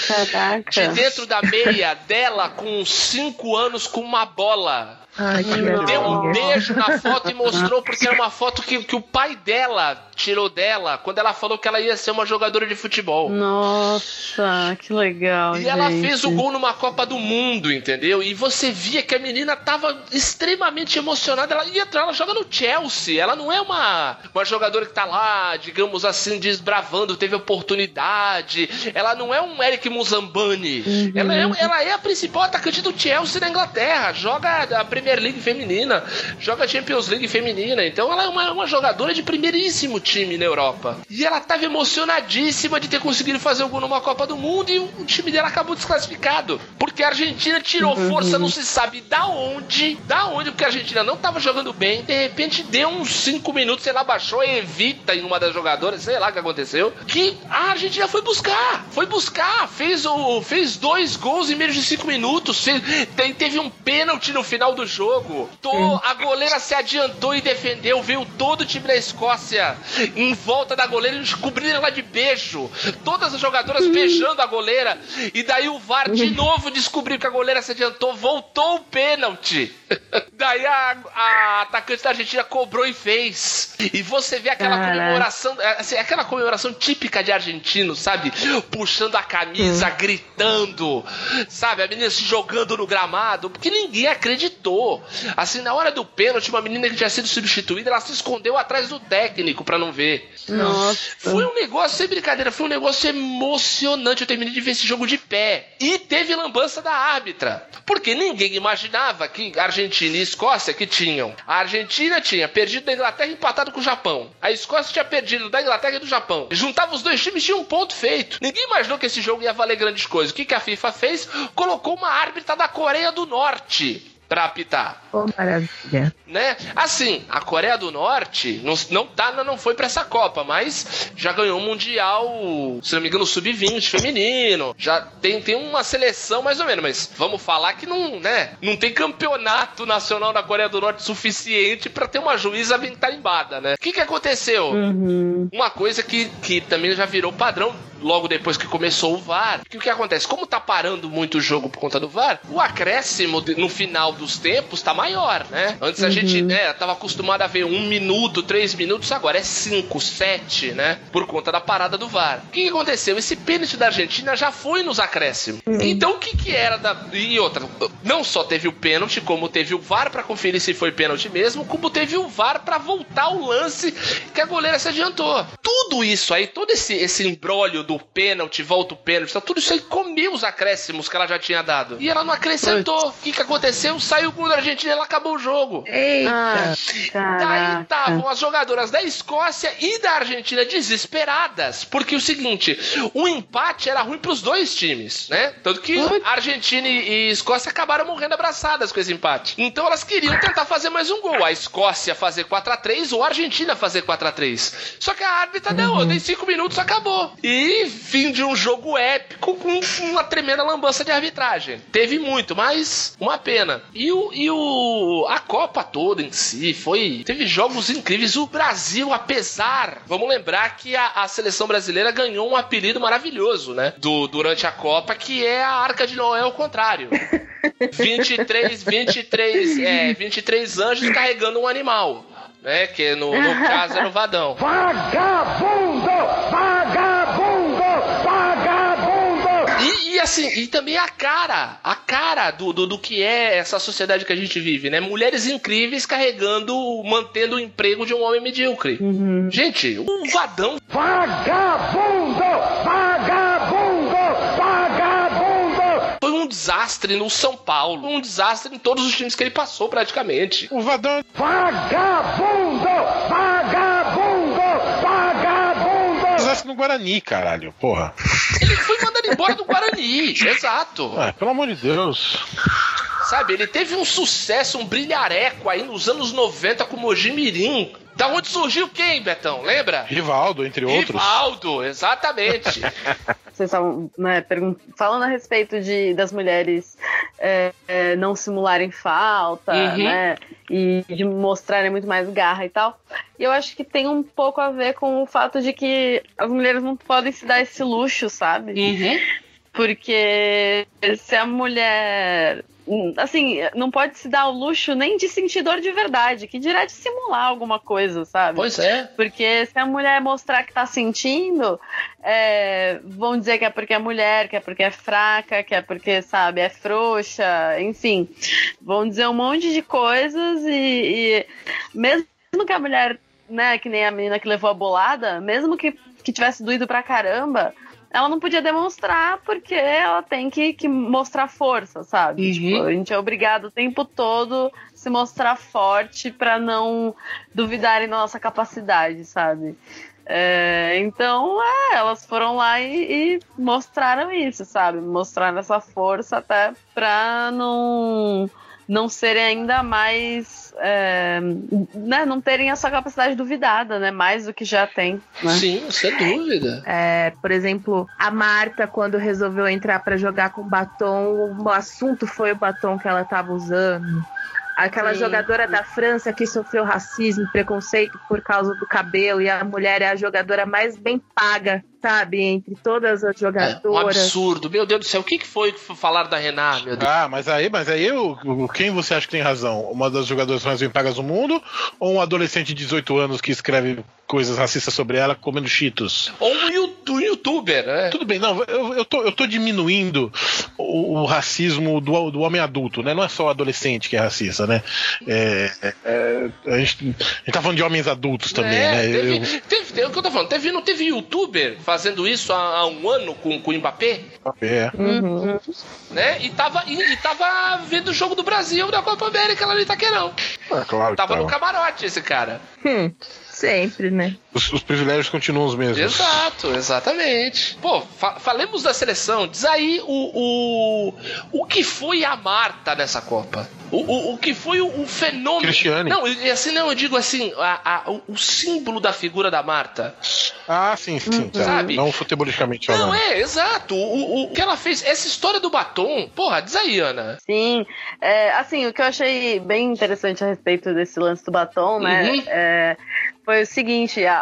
S4: Caraca.
S1: de dentro da meia dela com 5 anos com uma bola.
S5: Ai, que
S1: Deu um beijo na foto e mostrou porque era uma foto que, que o pai dela tirou dela quando ela falou que ela ia ser uma jogadora de futebol.
S4: Nossa, que legal.
S1: E ela
S4: gente.
S1: fez o gol numa Copa do Mundo, entendeu? E você via que a menina tava extremamente emocionada. Ela ia ela joga no Chelsea. Ela não é uma, uma jogadora que tá lá, digamos assim, desbravando, teve oportunidade. Ela não é um Eric Muzambani. Ela, é, ela é a principal atacante do Chelsea na Inglaterra. Joga a Premier League feminina, joga a Champions League feminina. Então ela é uma, uma jogadora de primeiríssimo time na Europa. E ela tava emocionadíssima de ter conseguido fazer o gol numa Copa do Mundo e o time dela acabou desclassificado. Porque a Argentina tirou força, não se sabe da onde, da onde, porque a Argentina não tava jogando bem, de repente deu uns 5 minutos, sei lá, baixou a Evita em uma das jogadoras, sei lá o que aconteceu, que a Argentina foi buscar, foi buscar, fez, o, fez dois gols em menos de 5 minutos, fez, te- teve um pênalti no final do jogo, Tô- a goleira se adiantou e defendeu, veio todo o time da Escócia em volta da goleira, eles cobriram ela de beijo, todas as jogadoras beijando a goleira, e daí o VAR de novo descobriu que a goleira se adiantou, voltou o pênalti. Daí a, a atacante da Argentina cobrou e fez. E você vê aquela
S4: Caraca.
S1: comemoração, é, assim, aquela comemoração típica de argentino, sabe? Puxando a camisa, gritando, sabe? A menina se jogando no gramado, porque ninguém acreditou. Assim, na hora do pênalti, uma menina que tinha sido substituída, ela se escondeu atrás do técnico pra não ver.
S4: Nossa.
S1: Foi um negócio, sem brincadeira, foi um negócio emocionante. Eu terminei de ver esse jogo de pé. E teve lambança da árbitra. Porque ninguém imaginava que Argentina e Escócia que tinham. A Argentina tinha perdido da Inglaterra e empatado com o Japão. A Escócia tinha perdido da Inglaterra e do Japão. Juntava os dois times e tinha um ponto feito. Ninguém imaginou que esse jogo ia valer grandes coisas. O que, que a FIFA fez? Colocou uma árbitra da Coreia do Norte pra apitar
S5: Pô, maravilha.
S1: né? Assim, a Coreia do Norte não, não, tá, não foi pra essa Copa, mas já ganhou o Mundial, se não me engano, sub-20 feminino. Já tem, tem uma seleção mais ou menos, mas vamos falar que não, né? Não tem campeonato nacional na Coreia do Norte suficiente pra ter uma juíza bem tarimbada, né? O que que aconteceu?
S4: Uhum.
S1: Uma coisa que, que também já virou padrão logo depois que começou o VAR. Que o que acontece? Como tá parando muito o jogo por conta do VAR, o acréscimo no final dos tempos tá maior, né? Antes a gente né, tava acostumado a ver um minuto, três minutos, agora é cinco, sete, né? Por conta da parada do VAR. O que, que aconteceu? Esse pênalti da Argentina já foi nos acréscimos. Então o que que era da. E outra, não só teve o pênalti, como teve o VAR pra conferir se foi pênalti mesmo, como teve o VAR pra voltar o lance que a goleira se adiantou. Tudo isso aí, todo esse, esse embrólio do do pênalti, volta o pênalti, tá, tudo isso aí comeu os acréscimos que ela já tinha dado. E ela não acrescentou. O que, que aconteceu? Saiu o gol da Argentina e ela acabou o jogo.
S5: Eita.
S4: Ah,
S1: Daí estavam as jogadoras da Escócia e da Argentina desesperadas, porque o seguinte, o empate era ruim pros dois times, né? Tanto que Argentina e Escócia acabaram morrendo abraçadas com esse empate. Então elas queriam tentar fazer mais um gol. A Escócia fazer 4 a 3 ou a Argentina fazer 4 a 3 Só que a árbitra deu, em 5 minutos acabou. E fim de um jogo épico com uma tremenda lambança de arbitragem. Teve muito, mas uma pena. E o, e o a Copa toda em si foi teve jogos incríveis. O Brasil, apesar, vamos lembrar que a, a seleção brasileira ganhou um apelido maravilhoso, né? Do, durante a Copa, que é a Arca de Noé ao contrário. 23, 23, é, 23 anjos carregando um animal. Né, que no, no caso era o Vadão.
S6: Vagabundo! Vagabundo! Vagabundo!
S1: E, assim, e também a cara, a cara do, do, do que é essa sociedade que a gente vive, né? Mulheres incríveis carregando, mantendo o emprego de um homem medíocre. Gente, um vadão.
S6: Vagabundo! Vagabundo! Vagabundo!
S1: Foi um desastre no São Paulo. Um desastre em todos os times que ele passou, praticamente.
S2: O Vadão
S6: Vagabundo! Vagabundo!
S2: No Guarani, caralho. Porra.
S1: Ele foi mandado embora do Guarani. Exato.
S2: Ah, pelo amor de Deus.
S1: Sabe, ele teve um sucesso, um brilhareco aí nos anos 90 com o Mogi Mirim. Da onde surgiu quem, Betão? Lembra?
S2: Rivaldo, entre outros.
S1: Rivaldo, exatamente.
S4: Vocês estavam né, falando a respeito de, das mulheres é, é, não simularem falta,
S1: Uhum.
S4: né? E de mostrarem muito mais garra e tal. E eu acho que tem um pouco a ver com o fato de que as mulheres não podem se dar esse luxo, sabe?
S1: Uhum.
S4: Porque se a mulher. Assim, não pode se dar o luxo nem de sentir dor de verdade, que dirá de simular alguma coisa, sabe?
S1: Pois é.
S4: Porque se a mulher mostrar que tá sentindo, é, vão dizer que é porque é mulher, que é porque é fraca, que é porque, sabe, é frouxa, enfim. Vão dizer um monte de coisas e, e mesmo que a mulher, né, que nem a menina que levou a bolada, mesmo que, que tivesse doído pra caramba, ela não podia demonstrar porque ela tem que, que mostrar força, sabe?
S1: Uhum.
S4: Tipo, a gente é obrigado o tempo todo se mostrar forte pra não duvidarem da nossa capacidade, sabe? É, então, é, elas foram lá e, e mostraram isso, sabe? Mostraram essa força até pra não, não serem ainda mais. é, né, não terem essa capacidade duvidada, né? Mais do que já tem. Né?
S1: Sim, sem dúvida.
S5: É, por exemplo, a Marta, quando resolveu entrar pra jogar com batom, o assunto foi o batom que ela tava usando. Aquela
S4: Sim.
S5: jogadora da França que sofreu racismo, preconceito por causa do cabelo, e a mulher é a jogadora mais bem paga, sabe? Entre todas as
S1: É, um
S5: jogadoras.
S1: absurdo. Meu Deus do céu, o que, que foi que falaram da Renan, meu Deus?
S2: Ah, mas aí, mas aí o, o- quem você acha que tem razão? Uma das jogadoras mais bem pagas do mundo ou um adolescente de 18 anos que escreve coisas racistas sobre ela comendo cheetos?
S1: Ou um um youtuber, né?
S2: Tudo bem, não, eu, eu, tô, eu tô diminuindo o, o racismo do, do homem adulto, né? Não é só o adolescente que é racista, né? É, é, a, gente, a gente tá falando de homens adultos também,
S1: É,
S2: né?
S1: teve,
S2: Eu-
S1: teve- é o que eu tô falando, teve, não teve youtuber fazendo isso há, há um ano com, com o Mbappé,
S2: é.
S5: Uhum.
S1: né? E tava, e, e tava vendo o jogo do Brasil da Copa América lá no Itaquerão.
S2: Ah, claro que
S1: Tava no
S2: tava.
S1: camarote esse cara.
S5: Hum, sempre, né?
S2: Os, os privilégios continuam os mesmos.
S1: Exato, exatamente. Pô, fa- falemos da seleção. Diz aí o, o, o que foi a Marta nessa Copa. O, o, o que foi o, o fenômeno.
S2: Cristiane.
S1: Não, e assim, não, eu digo assim, a, a- o, o símbolo da figura da Marta.
S2: Ah, sim, sim. tá.
S1: Sabe?
S2: Não futebolisticamente
S1: Não,
S2: falando.
S1: é, exato. O, o, o que ela fez, essa história do batom, porra, diz aí, Ana.
S4: Sim, é, assim, o que eu achei bem interessante a respeito desse lance do batom, né,
S1: Uhum.
S4: é, foi o seguinte, a,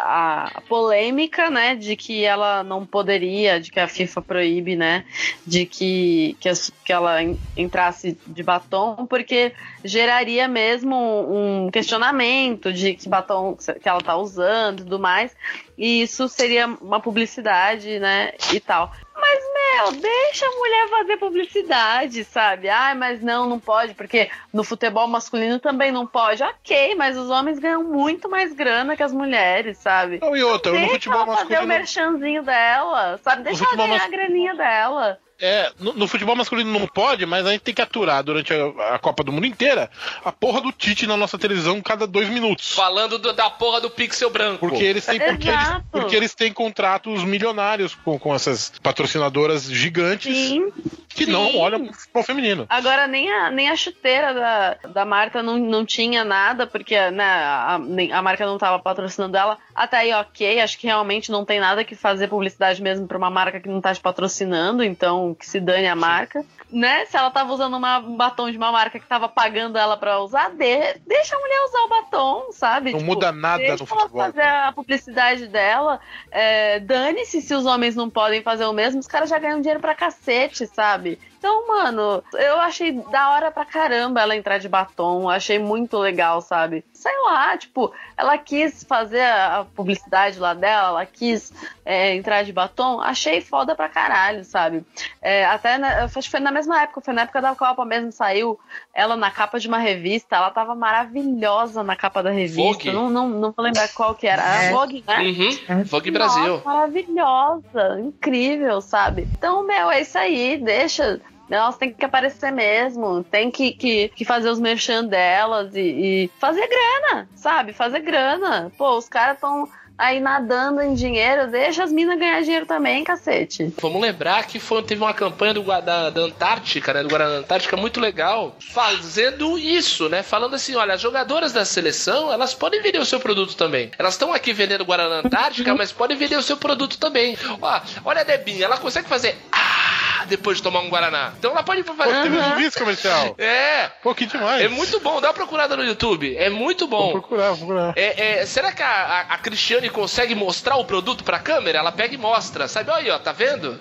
S4: a- polêmica, né, de que ela não poderia, de que a FIFA proíbe, né, de que, que, as- que ela en- entrasse de batom, porque geraria mesmo um questionamento de que batom que ela tá usando e tudo mais, e isso seria uma publicidade, né, e tal. Mas, meu, deixa a mulher fazer publicidade, sabe? Ai, mas não, não pode, porque no futebol masculino também não pode. Ok, mas os homens ganham muito mais grana que as mulheres, sabe?
S2: Não, e outra, no
S4: Deixa
S2: futebol
S4: ela fazer o
S2: masculino.
S4: merchanzinho dela, sabe? Deixa ela ganhar
S2: mas-
S4: a graninha dela.
S2: É, no, no futebol masculino não pode, mas a gente tem que aturar durante a, a Copa do Mundo inteira a porra do Tite na nossa televisão cada dois minutos.
S1: Falando do- da porra do pixel branco.
S2: Porque eles têm, porque eles, porque eles têm contratos milionários com, com essas patrocinadoras gigantes
S4: Sim.
S2: que
S4: sim.
S2: não olham pro futebol feminino.
S4: Agora, nem a, nem a chuteira da, da Marta não, não tinha nada, porque né, a, a marca não tava patrocinando ela. Até aí, ok, acho que realmente não tem nada que fazer publicidade mesmo pra uma marca que não tá te patrocinando, então que se dane a marca. Né? Se ela tava usando uma- um batom de uma marca que tava pagando ela pra usar, de- deixa a mulher usar o batom, sabe?
S2: Não
S4: Tipo,
S2: muda nada no futebol.
S4: fazer a publicidade dela. É, Dane-se se os homens não podem fazer o mesmo, os caras já ganham dinheiro pra cacete, sabe? Então, mano, eu achei da hora pra caramba ela entrar de batom. Achei muito legal, sabe? Sei lá, tipo, ela quis fazer a a publicidade lá dela, ela quis é, entrar de batom. Achei foda pra caralho, sabe? É, até, na, eu acho que foi na mesma época, foi na época da Copa mesmo, saiu ela na capa de uma revista. Ela tava maravilhosa na capa da revista.
S1: Vogue.
S4: Não, não, não vou lembrar qual que era. A
S5: É.
S4: Vogue, né?
S1: Uhum. Vogue Brasil.
S4: Nossa, maravilhosa, incrível, sabe? Então, meu, é isso aí, deixa. Elas têm que aparecer mesmo, tem que, que, que fazer os merchan delas e, e fazer grana, sabe? Fazer grana. Pô, os caras estão aí nadando em dinheiro, deixa as minas ganhar dinheiro também, cacete.
S1: Vamos lembrar que foi, teve uma campanha do, da, da Antártica, né? Do Guarana Antártica muito legal, fazendo isso, né? Falando assim: olha, as jogadoras da seleção, elas podem vender o seu produto também. Elas estão aqui vendendo Guarana Antártica, mas podem vender o seu produto também. Ó, olha a Debinha, ela consegue fazer. Ah, depois de tomar um Guaraná. Então ela pode
S2: Pô,
S1: fazer.
S2: teve um vice comercial.
S1: É,
S2: Pô, que demais.
S1: é muito bom. Dá uma procurada no YouTube. É muito
S2: Vou
S1: bom.
S2: procurar, vou procurar.
S1: É, é, será que a, a, a Cristiane consegue mostrar o produto pra câmera? Ela pega e mostra, sabe? Olha aí, ó, tá vendo?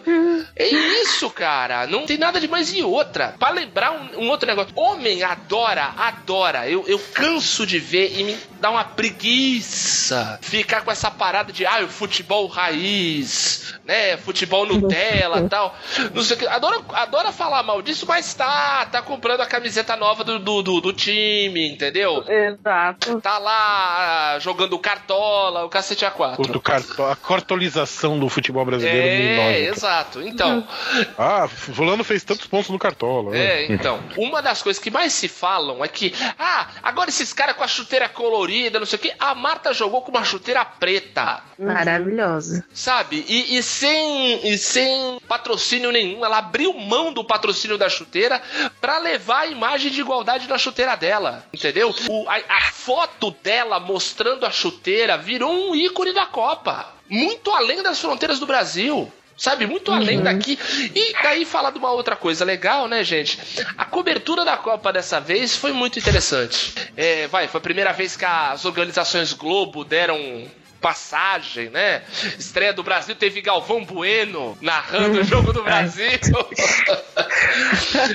S1: É isso, cara. Não tem nada de mais e outra. Pra lembrar um, um outro negócio. Homem adora, adora. Eu, eu canso de ver e me dá uma preguiça ficar com essa parada de, ah, o futebol raiz, né? Futebol Nutella e tal. Não sei o que. Adora, adora falar mal disso, mas tá, tá comprando a camiseta nova do, do, do, do time, entendeu?
S4: Exato.
S1: tá lá jogando cartola, o cacete
S2: O
S1: A4.
S2: do carto- a cartolização do futebol brasileiro
S1: É, exato. Então,
S2: Ah, fulano fez tantos pontos no cartola.
S1: é, então. Uma das coisas que mais se falam é que, ah, agora esses caras com a chuteira colorida, não sei o que, a Marta jogou com uma chuteira preta.
S5: Maravilhosa.
S1: Sabe? E, e sem, e sem patrocínio nenhum. Ela abriu mão do patrocínio da chuteira pra levar a imagem de igualdade da chuteira dela. Entendeu? O- a, a foto dela mostrando a chuteira virou um ícone da Copa. Muito além das fronteiras do Brasil. Sabe, muito além daqui. E daí falar de uma outra coisa legal, né, gente? A cobertura da Copa dessa vez foi muito interessante. É, vai, foi a primeira vez que as organizações Globo deram passagem, né? Estreia do Brasil teve Galvão Bueno narrando o jogo do Brasil.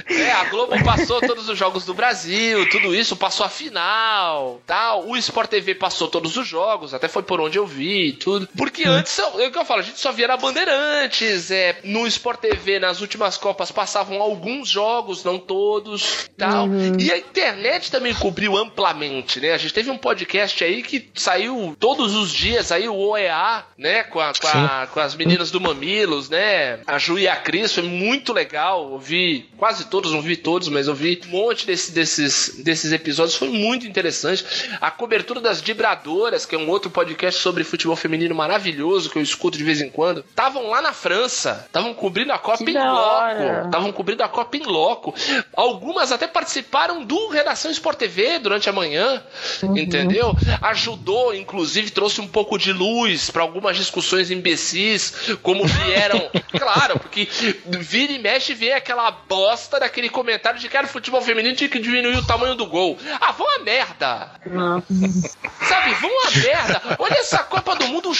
S1: é, a Globo passou todos os jogos do Brasil, tudo isso, passou a final, tal. O Sport TV passou todos os jogos, até foi por onde eu vi, tudo. Porque antes, é o que eu falo, a gente só via na Bandeirantes, é, no Sport TV, nas últimas Copas, passavam alguns jogos, não todos, tal. E a internet também cobriu amplamente, né? A gente teve um podcast aí que saiu todos os dias aí, o OEA, né? Com, a- com, a- com as meninas do Mamilos, né? A Ju e a Cris, foi muito legal. Eu vi quase todos, não vi todos, mas eu vi um monte desse- desses, desses episódios. Foi muito interessante. A cobertura das Vibradoras, que é um outro podcast sobre futebol feminino maravilhoso que eu escuto de vez em quando, estavam lá na França. Estavam cobrindo a Copa
S4: Que
S1: em loco. Estavam cobrindo a Copa em loco. Algumas até participaram do Redação Sport TV durante a manhã, entendeu? Ajudou, inclusive, trouxe um pouco de luz para algumas discussões imbecis, como vieram. claro, porque vira e mexe vem aquela bosta daquele comentário de que era futebol feminino tinha que diminuir o tamanho do gol. Ah, vão a merda! Sabe, vão a merda. Olha essa Copa do Mundo,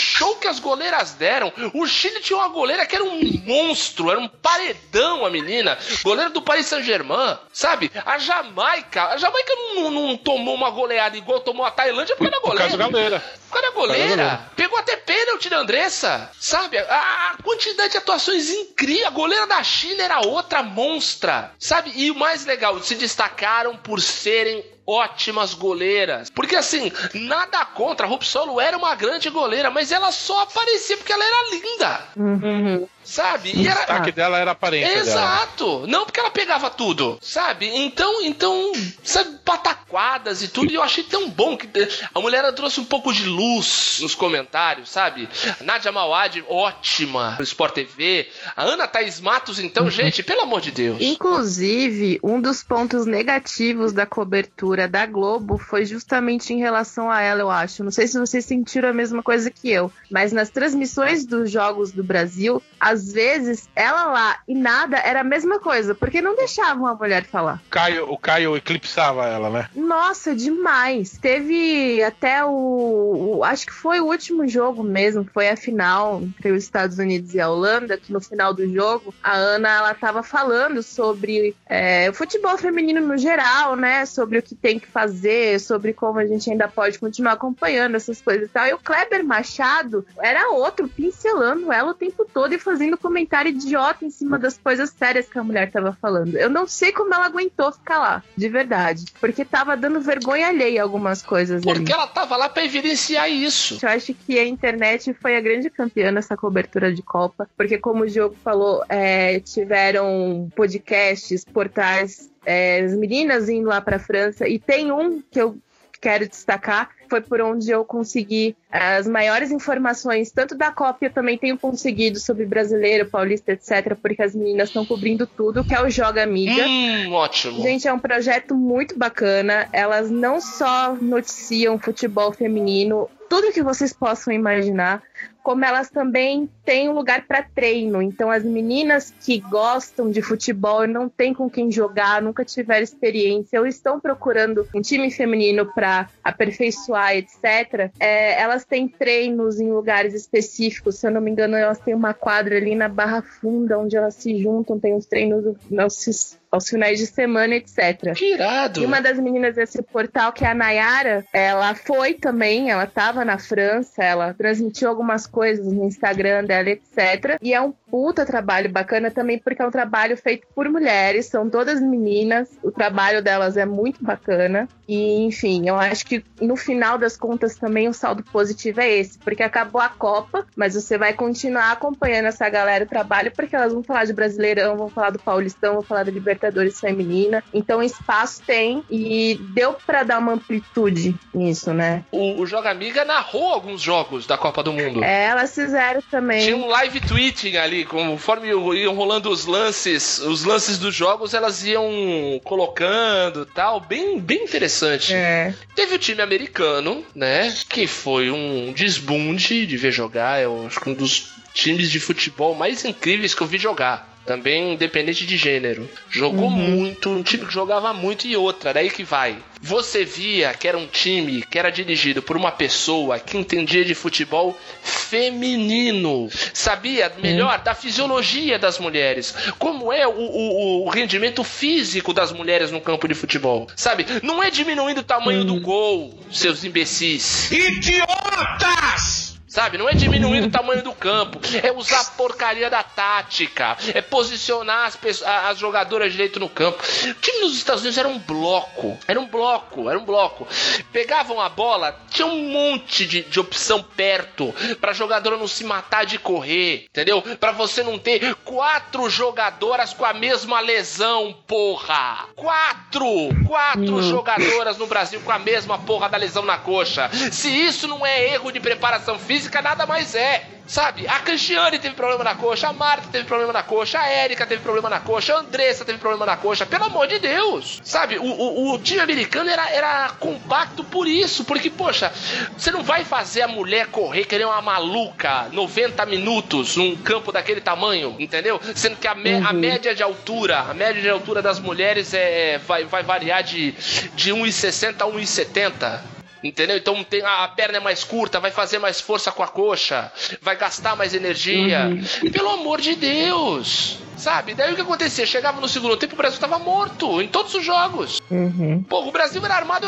S1: que as goleiras deram. O Chile tinha uma goleira que era um monstro, era um paredão a menina. Goleira do Paris Saint-Germain, sabe? A Jamaica, a Jamaica não, não- tomou uma goleada igual tomou a Tailândia por causa da
S2: Por causa
S1: goleira.
S2: da galera.
S1: Por causa da goleira. Pegou até pênalti pênalti da Andressa, sabe? A, a quantidade de atuações incrível. A goleira da China era outra monstra, sabe? E o mais legal, se destacaram por serem ótimas goleiras. Porque assim, nada contra, a Rup Solo era uma grande goleira, mas ela só aparecia porque ela era linda.
S5: Uhum.
S1: Sabe?
S2: O
S1: E era,
S2: destaque dela era a aparência dela.
S1: Exato! Não porque ela pegava tudo, sabe? Então, então, sabe, pataquadas e tudo, e eu achei tão bom que a mulher trouxe um pouco de luz nos comentários, sabe? Nádia Mawad, ótima no Sport TV. A Ana Thaís Matos, então, gente, pelo amor de Deus.
S5: Inclusive, um dos pontos negativos da cobertura da Globo foi justamente em relação a ela, eu acho. Não sei se vocês sentiram a mesma coisa que eu, mas nas transmissões dos jogos do Brasil, às vezes ela lá e nada era a mesma coisa, porque não deixavam a mulher falar.
S2: O Caio, o Caio eclipsava ela, né?
S5: Nossa, demais. Teve até o, o- Acho que foi o último jogo mesmo, foi a final entre os Estados Unidos e a Holanda, que no final do jogo a Ana ela tava falando sobre é, o futebol feminino no geral, né? Sobre o que tem que fazer, sobre como a gente ainda pode continuar acompanhando essas coisas e tal. E o Kleber Machado era outro, pincelando ela o tempo todo e fazendo comentário idiota em cima das coisas sérias que a mulher tava falando. Eu não sei como ela aguentou ficar lá, de verdade. Porque tava dando vergonha alheia algumas coisas ali.
S1: Porque ela tava lá pra evidenciar isso.
S5: Eu acho que a internet foi a grande campeã nessa cobertura de Copa, porque como o Diogo falou, é, tiveram podcasts, portais, é, as meninas indo lá para França, e tem um que eu quero destacar, foi por onde eu consegui as maiores informações, tanto da eu também tenho conseguido sobre brasileiro, paulista, etc., porque as meninas estão cobrindo tudo, que é o Joga Amiga.
S1: Hum, ótimo.
S5: Gente, é um projeto muito bacana. Elas não só noticiam futebol feminino, tudo que vocês possam imaginar, como elas também têm um lugar para treino. Então, as meninas que gostam de futebol e não têm com quem jogar, nunca tiveram experiência, ou estão procurando um time feminino para aperfeiçoar, etc., é, elas têm treinos em lugares específicos. Se eu não me engano, elas têm uma quadra ali na Barra Funda, onde elas se juntam, tem os treinos aos, aos finais de semana, etc.
S1: Que irado.
S5: E uma das meninas desse portal, que é a Nayara, ela foi também, ela tava na França, ela transmitiu algumas coisas no Instagram dela, etc. E é um puta trabalho bacana também, porque é um trabalho feito por mulheres, são todas meninas, o trabalho delas é muito bacana. E, enfim, eu acho que no final das contas também o saldo positivo é esse, porque acabou a Copa, mas você vai continuar acompanhando essa galera o trabalho, porque elas vão falar de Brasileirão, vão falar do Paulistão, vão falar da Libertadores Feminina. Então espaço tem e deu pra dar uma amplitude nisso, né?
S1: O, o Joga Amiga narrou alguns jogos da Copa do Mundo.
S5: É, elas fizeram também.
S1: Tinha um live tweeting ali, conforme iam rolando os lances, os lances dos jogos, elas iam colocando tal, bem, bem interessante.
S5: É.
S1: Teve o time americano, né? Que foi um desbunde de ver jogar. Eu acho que um dos times de futebol mais incríveis que eu vi jogar. Também independente de gênero. Jogou muito, um time que jogava muito e outra, daí que vai. Você via que era um time que era dirigido por uma pessoa que entendia de futebol feminino, sabia melhor da fisiologia das mulheres, como é o, o- o rendimento físico das mulheres no campo de futebol, sabe? Não é diminuindo o tamanho do gol, seus imbecis.
S6: Idiotas!
S1: Sabe, não é diminuir o tamanho do campo, é usar a porcaria da tática, é posicionar as, pessoas, as jogadoras direito no campo. O time dos Estados Unidos era um bloco, era um bloco, era um bloco. Pegavam a bola, tinha um monte de, de opção perto pra jogadora não se matar de correr, entendeu? Pra você não ter quatro jogadoras com a mesma lesão, porra! Quatro! Quatro jogadoras no Brasil com a mesma porra da lesão na coxa. Se isso não é erro de preparação física, nada mais é. Sabe? A Cristiane teve problema na coxa, a Marta teve problema na coxa, a Érica teve problema na coxa, a Andressa teve problema na coxa. Pelo amor de Deus! Sabe? O, o, o time americano era, era compacto por isso. Porque, poxa, você não vai fazer a mulher correr que nem uma maluca 90 minutos num campo daquele tamanho, entendeu? Sendo que a, me- a média de altura, a média de altura das mulheres é, vai, vai variar de, de 1,60 a 1,70. Entendeu? Então tem a, a perna é mais curta, vai fazer mais força com a coxa, vai gastar mais energia. Pelo amor de Deus! Sabe? Daí o que acontecia? Chegava no segundo tempo, o Brasil tava morto em todos os jogos.
S5: Uhum.
S1: Pô, o Brasil era armado,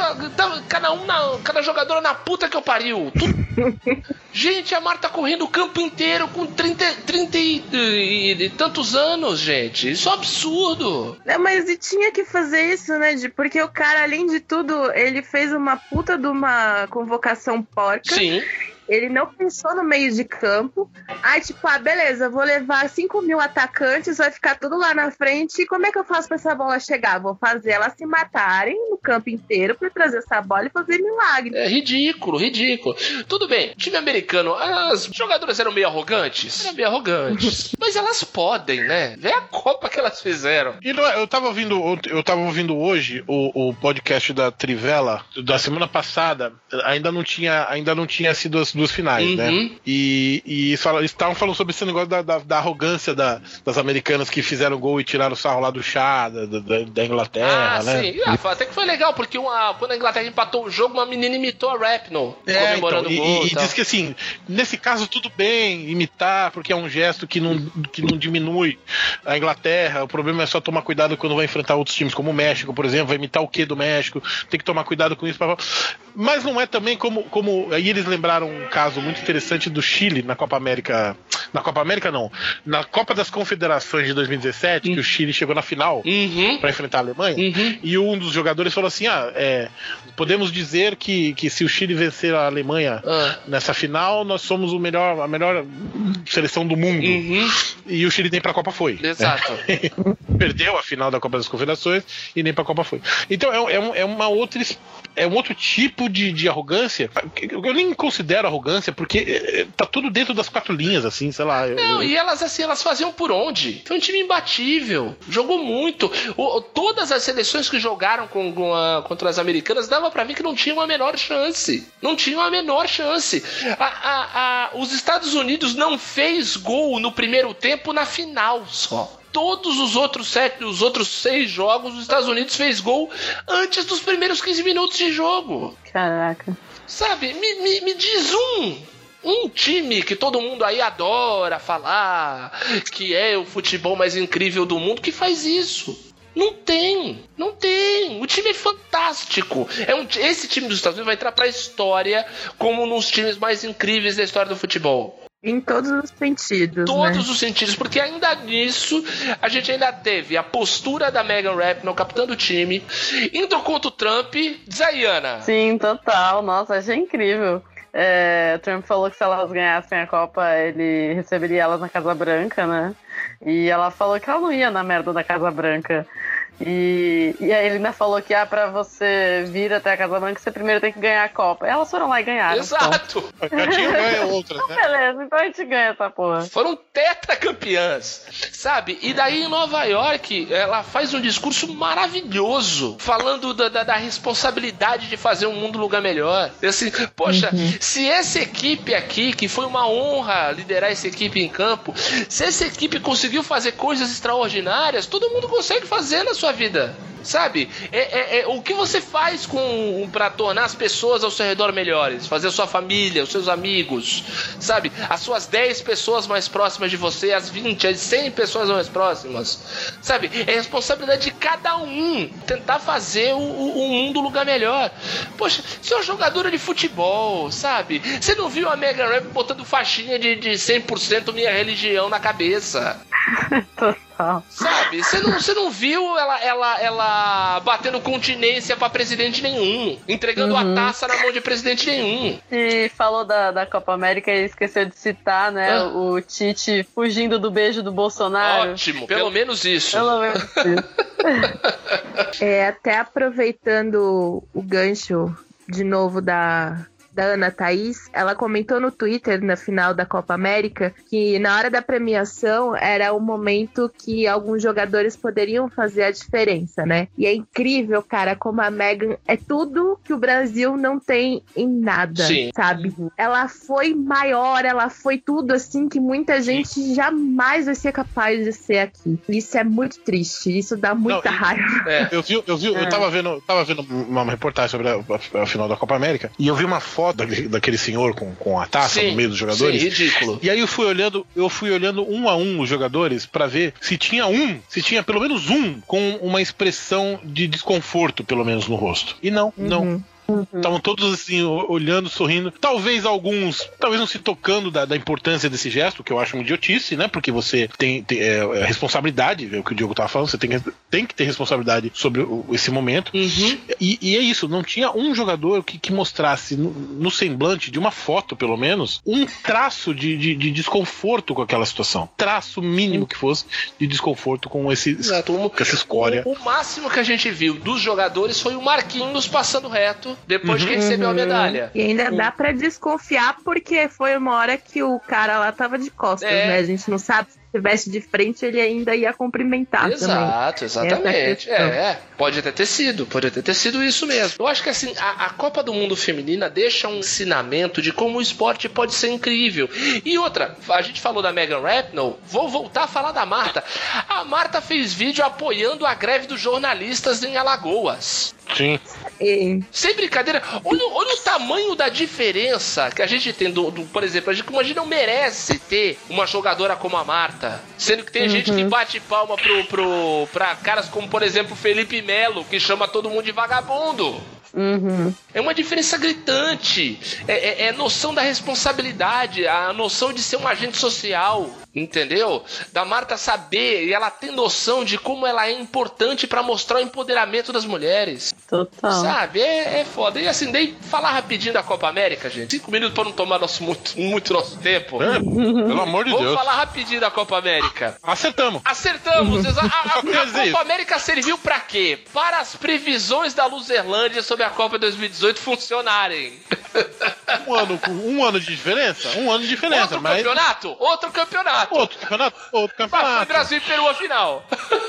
S1: cada um na, cada jogador na puta que eu pariu. Gente, a Marta correndo o campo inteiro com 30, 30 e, e- e tantos anos, gente. Isso é um absurdo.
S5: É, mas e tinha que fazer isso, né? de- porque o cara, além de tudo, ele fez uma puta de uma convocação porca.
S1: Sim.
S5: Ele não pensou no meio de campo. Aí, tipo, ah, beleza, vou levar 5 mil atacantes, vai ficar tudo lá na frente. E como é que eu faço pra essa bola chegar? Vou fazer elas se matarem no campo inteiro pra trazer essa bola e fazer milagre.
S1: É ridículo, ridículo. Tudo bem, time americano, as jogadoras eram meio arrogantes? Eram meio arrogantes. Mas elas podem, né? Vê a Copa que elas fizeram.
S2: E não é- eu tava ouvindo, eu tava ouvindo hoje o, o podcast da Trivela da semana passada. Ainda não tinha, ainda não tinha sido duas finais, né?
S1: Uhum.
S2: E, e eles estavam falando sobre esse negócio da, da- da arrogância da- das americanas que fizeram gol e tiraram o sarro lá do chá, da, da- Inglaterra,
S1: ah,
S2: né?
S1: sim. Ah, até que foi legal, porque uma- quando a Inglaterra empatou o jogo, uma menina imitou a Rapno,
S2: É,
S1: comemorando
S2: então,
S1: o gol.
S2: e,
S1: e
S2: e diz que assim, nesse caso tudo bem imitar, porque é um gesto que não, que não diminui a Inglaterra. O problema é só tomar cuidado quando vai enfrentar outros times, como o México, por exemplo, vai imitar o que do México, tem que tomar cuidado com isso. Mas não é também como, como. Aí eles lembraram caso muito interessante do Chile na Copa América. Na Copa América, não. Na Copa das Confederações de 2017, que o Chile chegou na final
S1: Uhum.
S2: para enfrentar a Alemanha.
S1: Uhum.
S2: E um dos jogadores falou assim: ah, é, podemos dizer que, que se o Chile vencer a Alemanha
S1: Ah.
S2: nessa final, nós somos o melhor, a melhor seleção do mundo.
S1: Uhum.
S2: E o Chile nem pra Copa foi.
S1: Exato.
S2: Perdeu a final da Copa das Confederações e nem pra Copa foi. Então é, é, é uma outra. É um outro tipo de, de arrogância. Eu nem considero arrogância, porque é, é, tá tudo dentro das quatro linhas, assim, sei lá.
S1: Não,
S2: eu-
S1: e elas assim, elas faziam por onde? Foi um time imbatível. Jogou muito. O- todas as seleções que jogaram com, com a- contra as americanas dava pra ver que não tinham a menor chance. Não tinham a menor chance. A- a- os Estados Unidos não fez gol no primeiro tempo na final só. Todos os outros sete, os outros seis jogos, os Estados Unidos fez gol antes dos primeiros 15 minutos de jogo.
S4: Caraca.
S1: Sabe, me, me, me diz um. Um time que todo mundo aí adora falar que é o futebol mais incrível do mundo que faz isso. Não tem, não tem. O time é fantástico. É um, esse time dos Estados Unidos vai entrar pra história como um dos times mais incríveis da história do futebol.
S5: Em todos os sentidos,
S1: Todos
S5: né?
S1: os sentidos, porque ainda nisso a gente ainda teve a postura da Megan Rapinoe, capitã do time, indo contra o Trump, Zayana.
S4: Sim, total. Nossa, achei incrível. É, o Trump falou que se elas ganhassem a Copa, ele receberia elas na Casa Branca, né? E ela falou que ela não ia na merda da Casa Branca. E, e aí ele ainda falou que ah, pra você vir até a Casa Branca, você primeiro tem que ganhar a Copa. E elas foram lá e ganharam.
S1: Exato.
S2: Já tinha ganho outras, né?
S4: Beleza, então a gente ganha essa porra.
S1: Foram tetracampeãs, sabe? E daí em Nova York, ela faz um discurso maravilhoso, falando da, da- da responsabilidade de fazer um mundo um lugar melhor. E assim, poxa, se essa equipe aqui, que foi uma honra liderar essa equipe em campo, se essa equipe conseguiu fazer coisas extraordinárias, todo mundo consegue fazer na sua vida. Sabe? É, é- é o que você faz com para tornar as pessoas ao seu redor melhores, fazer a sua família, os seus amigos, sabe? As suas 10 pessoas mais próximas de você, as 20, as 100 pessoas mais próximas, sabe? É responsabilidade de cada um tentar fazer o, o- o mundo um lugar melhor. Poxa, você é uma jogadora de futebol, sabe? Você não viu a Mega Rap botando faixinha de, de 100% minha religião na cabeça? Sabe? Você não, você não viu ela, ela, ela batendo continência pra presidente nenhum, entregando a taça na mão de presidente nenhum.
S4: E falou da, da Copa América e esqueceu de citar, né?
S1: Ah.
S4: O Tite fugindo do beijo do Bolsonaro.
S1: Ótimo, pelo menos isso.
S4: Pelo menos isso.
S5: É, até aproveitando o gancho de novo da, da Ana Thaís, ela comentou no Twitter na final da Copa América que na hora da premiação era o momento que alguns jogadores poderiam fazer a diferença, né? E é incrível, cara, como a Megan é tudo que o Brasil não tem em nada,
S1: Sim.
S5: sabe? Ela foi maior, ela foi tudo assim que muita gente jamais vai ser capaz de ser aqui. Isso é muito triste, isso dá muita
S2: Não,
S5: raiva.
S1: É.
S2: Eu vi, eu vi, eu tava vendo, tava vendo uma reportagem sobre a, a- a final da Copa América e eu vi uma foto foto daquele, daquele senhor com, com a taça
S1: Sim,
S2: no meio dos jogadores.
S1: Sim, ridículo.
S2: E aí eu fui olhando, eu fui olhando um a um os jogadores pra ver se tinha um, se tinha pelo menos um com uma expressão de desconforto, pelo menos no rosto. E não, não. Estavam todos assim, olhando, sorrindo. Talvez alguns, talvez não se tocando da, da importância desse gesto, que eu acho uma idiotice, né? Porque você tem, tem é, é responsabilidade, é o que o Diogo tava falando, você tem, que- tem que ter responsabilidade sobre o- esse momento.
S1: Uhum.
S2: E, e é isso, não tinha um jogador que, que mostrasse no, no semblante de uma foto, pelo menos, um traço de, de, de desconforto com aquela situação. Traço mínimo que fosse de desconforto com, esse,
S1: Exato.
S2: Com essa escória.
S1: o- o máximo que a gente viu dos jogadores foi o Marquinhos passando reto depois que recebeu a medalha.
S5: E ainda dá pra desconfiar porque foi uma hora que o cara lá tava de costas,
S1: É.
S5: né? A gente não sabe se estivesse de frente ele ainda ia cumprimentar também.
S1: Exato, exatamente.
S5: Essa questão.
S1: É, pode até ter sido, pode até ter sido isso mesmo. Eu acho que assim, a, a Copa do Mundo Feminina deixa um ensinamento de como o esporte pode ser incrível. E outra, a gente falou da Megan Rapinoe, vou voltar a falar da Marta. A Marta fez vídeo apoiando a greve dos jornalistas em Alagoas.
S2: Sim.
S1: Sem brincadeira, olha, olha o tamanho da diferença que a gente tem do, do- por exemplo, a gente, como a gente não merece ter uma jogadora como a Marta. Sendo que tem gente que bate palma pro, pro, pra caras como, por exemplo, Felipe Melo, que chama todo mundo de vagabundo.
S5: Uhum.
S1: É uma diferença gritante. É, é- é noção da responsabilidade, a noção de ser um agente social, entendeu? Da Marta saber e ela tem noção de como ela é importante pra mostrar o empoderamento das mulheres.
S4: Total.
S1: Sabe? É, é foda. E assim, daí falar rapidinho da Copa América, gente. Cinco minutos pra não tomar nosso, muito, muito nosso tempo.
S2: É, pelo amor de
S1: Vamos
S2: Deus.
S1: falar rapidinho da Copa América.
S2: Acertamos.
S1: Acertamos! A, a- a
S2: dizer
S1: Copa. América serviu pra quê? Para as previsões da Luzerlândia sobre a Copa 2018 funcionarem.
S2: Um ano, um ano de diferença? Um ano de diferença,
S1: Outro
S2: mas.
S1: campeonato? Outro campeonato.
S2: Outro campeonato? Outro
S1: Mas foi
S2: campeonato.
S1: Brasil e Peru a final.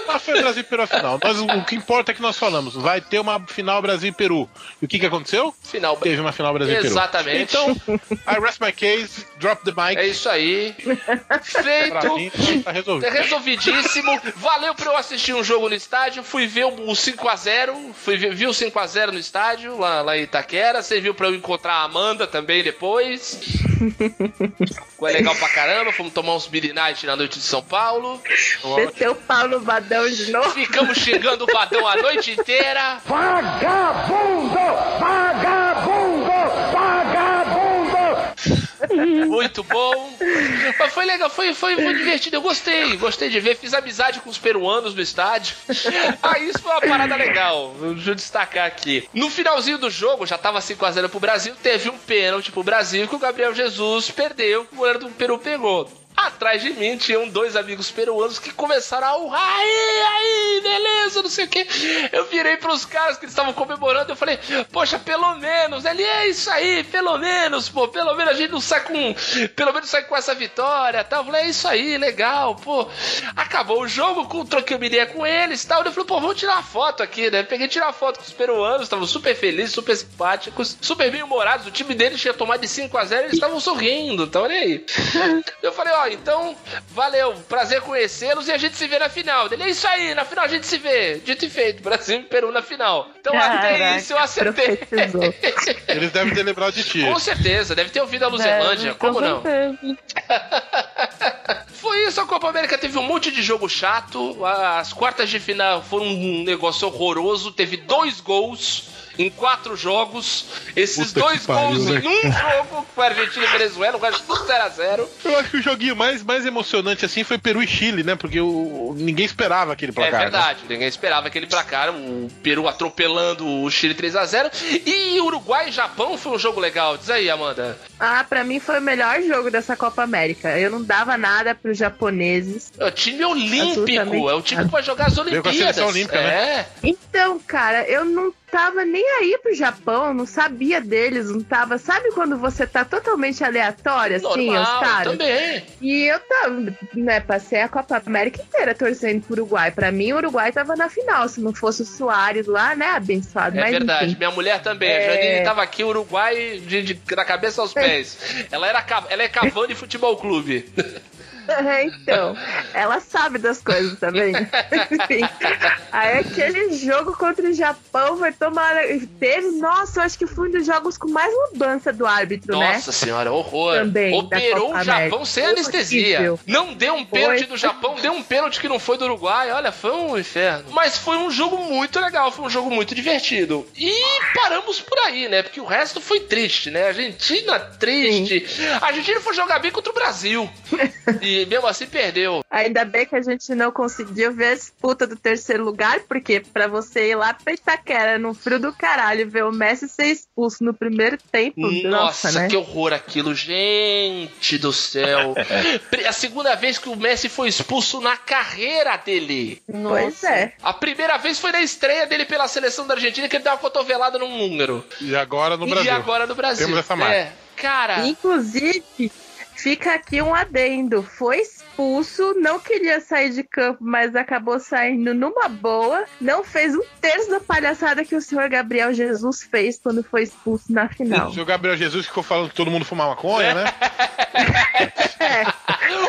S2: Ah, foi Brasil e Peru a final. Nós, o que importa é que nós falamos. Vai ter uma final Brasil e Peru. E o que, que aconteceu?
S1: Final.
S2: Teve uma final Brasil e Peru.
S1: Exatamente.
S2: Então, I rest my case, drop the mic.
S1: É isso aí. Feito.
S2: mim, tá resolvido.
S1: É resolvidíssimo. Valeu pra eu assistir um jogo no estádio. Fui ver o 5x0. Fui ver, vi o 5x0 no estádio, lá, lá em Itaquera. Serviu pra eu encontrar a Amanda também depois. Foi legal pra caramba. Fomos tomar uns Beer Night na noite de São Paulo.
S5: Desceu o pau no badão de novo.
S1: Ficamos xingando o Vadão a noite inteira.
S6: Vagabundo! Vagabundo! Vagabundo!
S1: Muito bom. Mas foi legal, foi, foi, foi divertido. Eu gostei, gostei de ver. Fiz amizade com os peruanos no estádio. Aí isso foi uma parada legal. Deixa eu destacar aqui. No finalzinho do jogo, já tava 5x0 pro Brasil. Teve um pênalti pro Brasil que o Gabriel Jesus perdeu, o goleiro do Peru pegou. Atrás de mim tinham dois amigos peruanos que começaram a urrar. Aí, aí, beleza, não sei o que. Eu virei pros caras que estavam comemorando. Eu falei, poxa, pelo menos. Ele é isso aí, pelo menos, pô. Pelo menos a gente não sai com. Pelo menos sai com essa vitória tal. Eu falei, é isso aí, legal, pô. Acabou o jogo, com, troquei uma ideia com eles tal. Eu falei, pô, vamos tirar foto aqui, né? Peguei tirar foto com os peruanos, estavam super felizes, super simpáticos, super bem humorados. O time deles tinha tomado de 5 a 0 eles estavam sorrindo, então olha aí. Eu falei, ó, então, valeu, prazer conhecê-los e a gente se vê na final. Ele, é isso aí, na final a gente se vê. Dito e feito, Brasil e Peru na final. Então até
S5: Caraca,
S1: isso eu acertei.
S2: Eles devem ter lembrado de ti.
S1: Com certeza, deve ter ouvido a Luzerlândia,
S4: É,
S1: como
S4: com
S1: não? Foi isso, a Copa América teve um monte de jogo chato. As quartas de final foram um negócio horroroso. Teve dois gols em quatro jogos. Esses
S2: Puta
S1: dois
S2: pariu,
S1: gols
S2: né?
S1: em um jogo com a Argentina e Venezuela, o resto tudo 0x0.
S2: Eu acho que o joguinho mais, mais emocionante assim foi Peru e Chile, né? Porque o, ninguém esperava aquele
S1: É
S2: placar. né?
S1: verdade, ninguém esperava aquele placar. O Peru atropelando o Chile 3x0. E Uruguai e Japão foi um jogo legal. Diz aí, Amanda.
S5: Ah, pra mim foi o melhor jogo dessa Copa América. Eu não dava nada pros japoneses.
S1: É o time olímpico. É o time que vai jogar as
S2: Veio com a
S1: Olimpíadas.
S2: seleção olímpica,
S1: é.
S2: né?
S5: Então, cara, eu não tava nem aí pro Japão, não sabia deles, não tava. Sabe quando você tá totalmente aleatório, assim, os
S1: Normal,
S5: caras?
S1: também.
S5: E eu tava, né, passei a Copa América inteira torcendo pro Uruguai. Pra mim, o Uruguai tava na final. Se não fosse o Soares lá, né, abençoado.
S1: É
S5: Mas,
S1: verdade,
S5: enfim.
S1: minha mulher também. A
S5: É.
S1: Janine tava aqui, Uruguai, de, de- da cabeça aos pés. Ela, era, ela é Cavani Futebol Clube.
S5: É, então, ela sabe das coisas também. Enfim. Aí aquele jogo contra o Japão vai tomar. Teve, nossa, eu acho que foi um dos jogos com mais mudança do árbitro, né?
S1: Nossa senhora, horror.
S5: Também,
S1: Operou o Japão sem
S5: Foi
S1: anestesia.
S5: horrível.
S1: Não deu um
S5: Foi.
S1: pênalti do Japão, deu um pênalti que não foi do Uruguai. Olha, foi um inferno. Mas foi um jogo muito legal, foi um jogo muito divertido. E paramos por aí, né? Porque o resto foi triste, né? Argentina triste. A Argentina foi jogar bem contra o Brasil. e mesmo assim perdeu.
S5: Ainda bem que a gente não conseguiu ver a disputa do terceiro lugar, porque pra você ir lá pra Itaquera no frio do caralho ver o Messi ser expulso no primeiro tempo,
S1: Nossa,
S5: nossa, né?
S1: que horror aquilo, gente do céu. A segunda vez que o Messi foi expulso na carreira dele.
S5: Pois é.
S1: A primeira vez foi na estreia dele pela seleção da Argentina que ele deu uma cotovelada num húngaro.
S2: E agora no
S1: E
S2: Brasil.
S1: agora no Brasil.
S2: Temos essa marca.
S1: É, cara.
S5: Inclusive, fica aqui um adendo. Foi expulso, não queria sair de campo, mas acabou saindo numa boa. Não fez um terço da palhaçada que o senhor Gabriel Jesus fez quando foi expulso na final.
S2: O Gabriel Jesus ficou falando que todo mundo fuma maconha, né?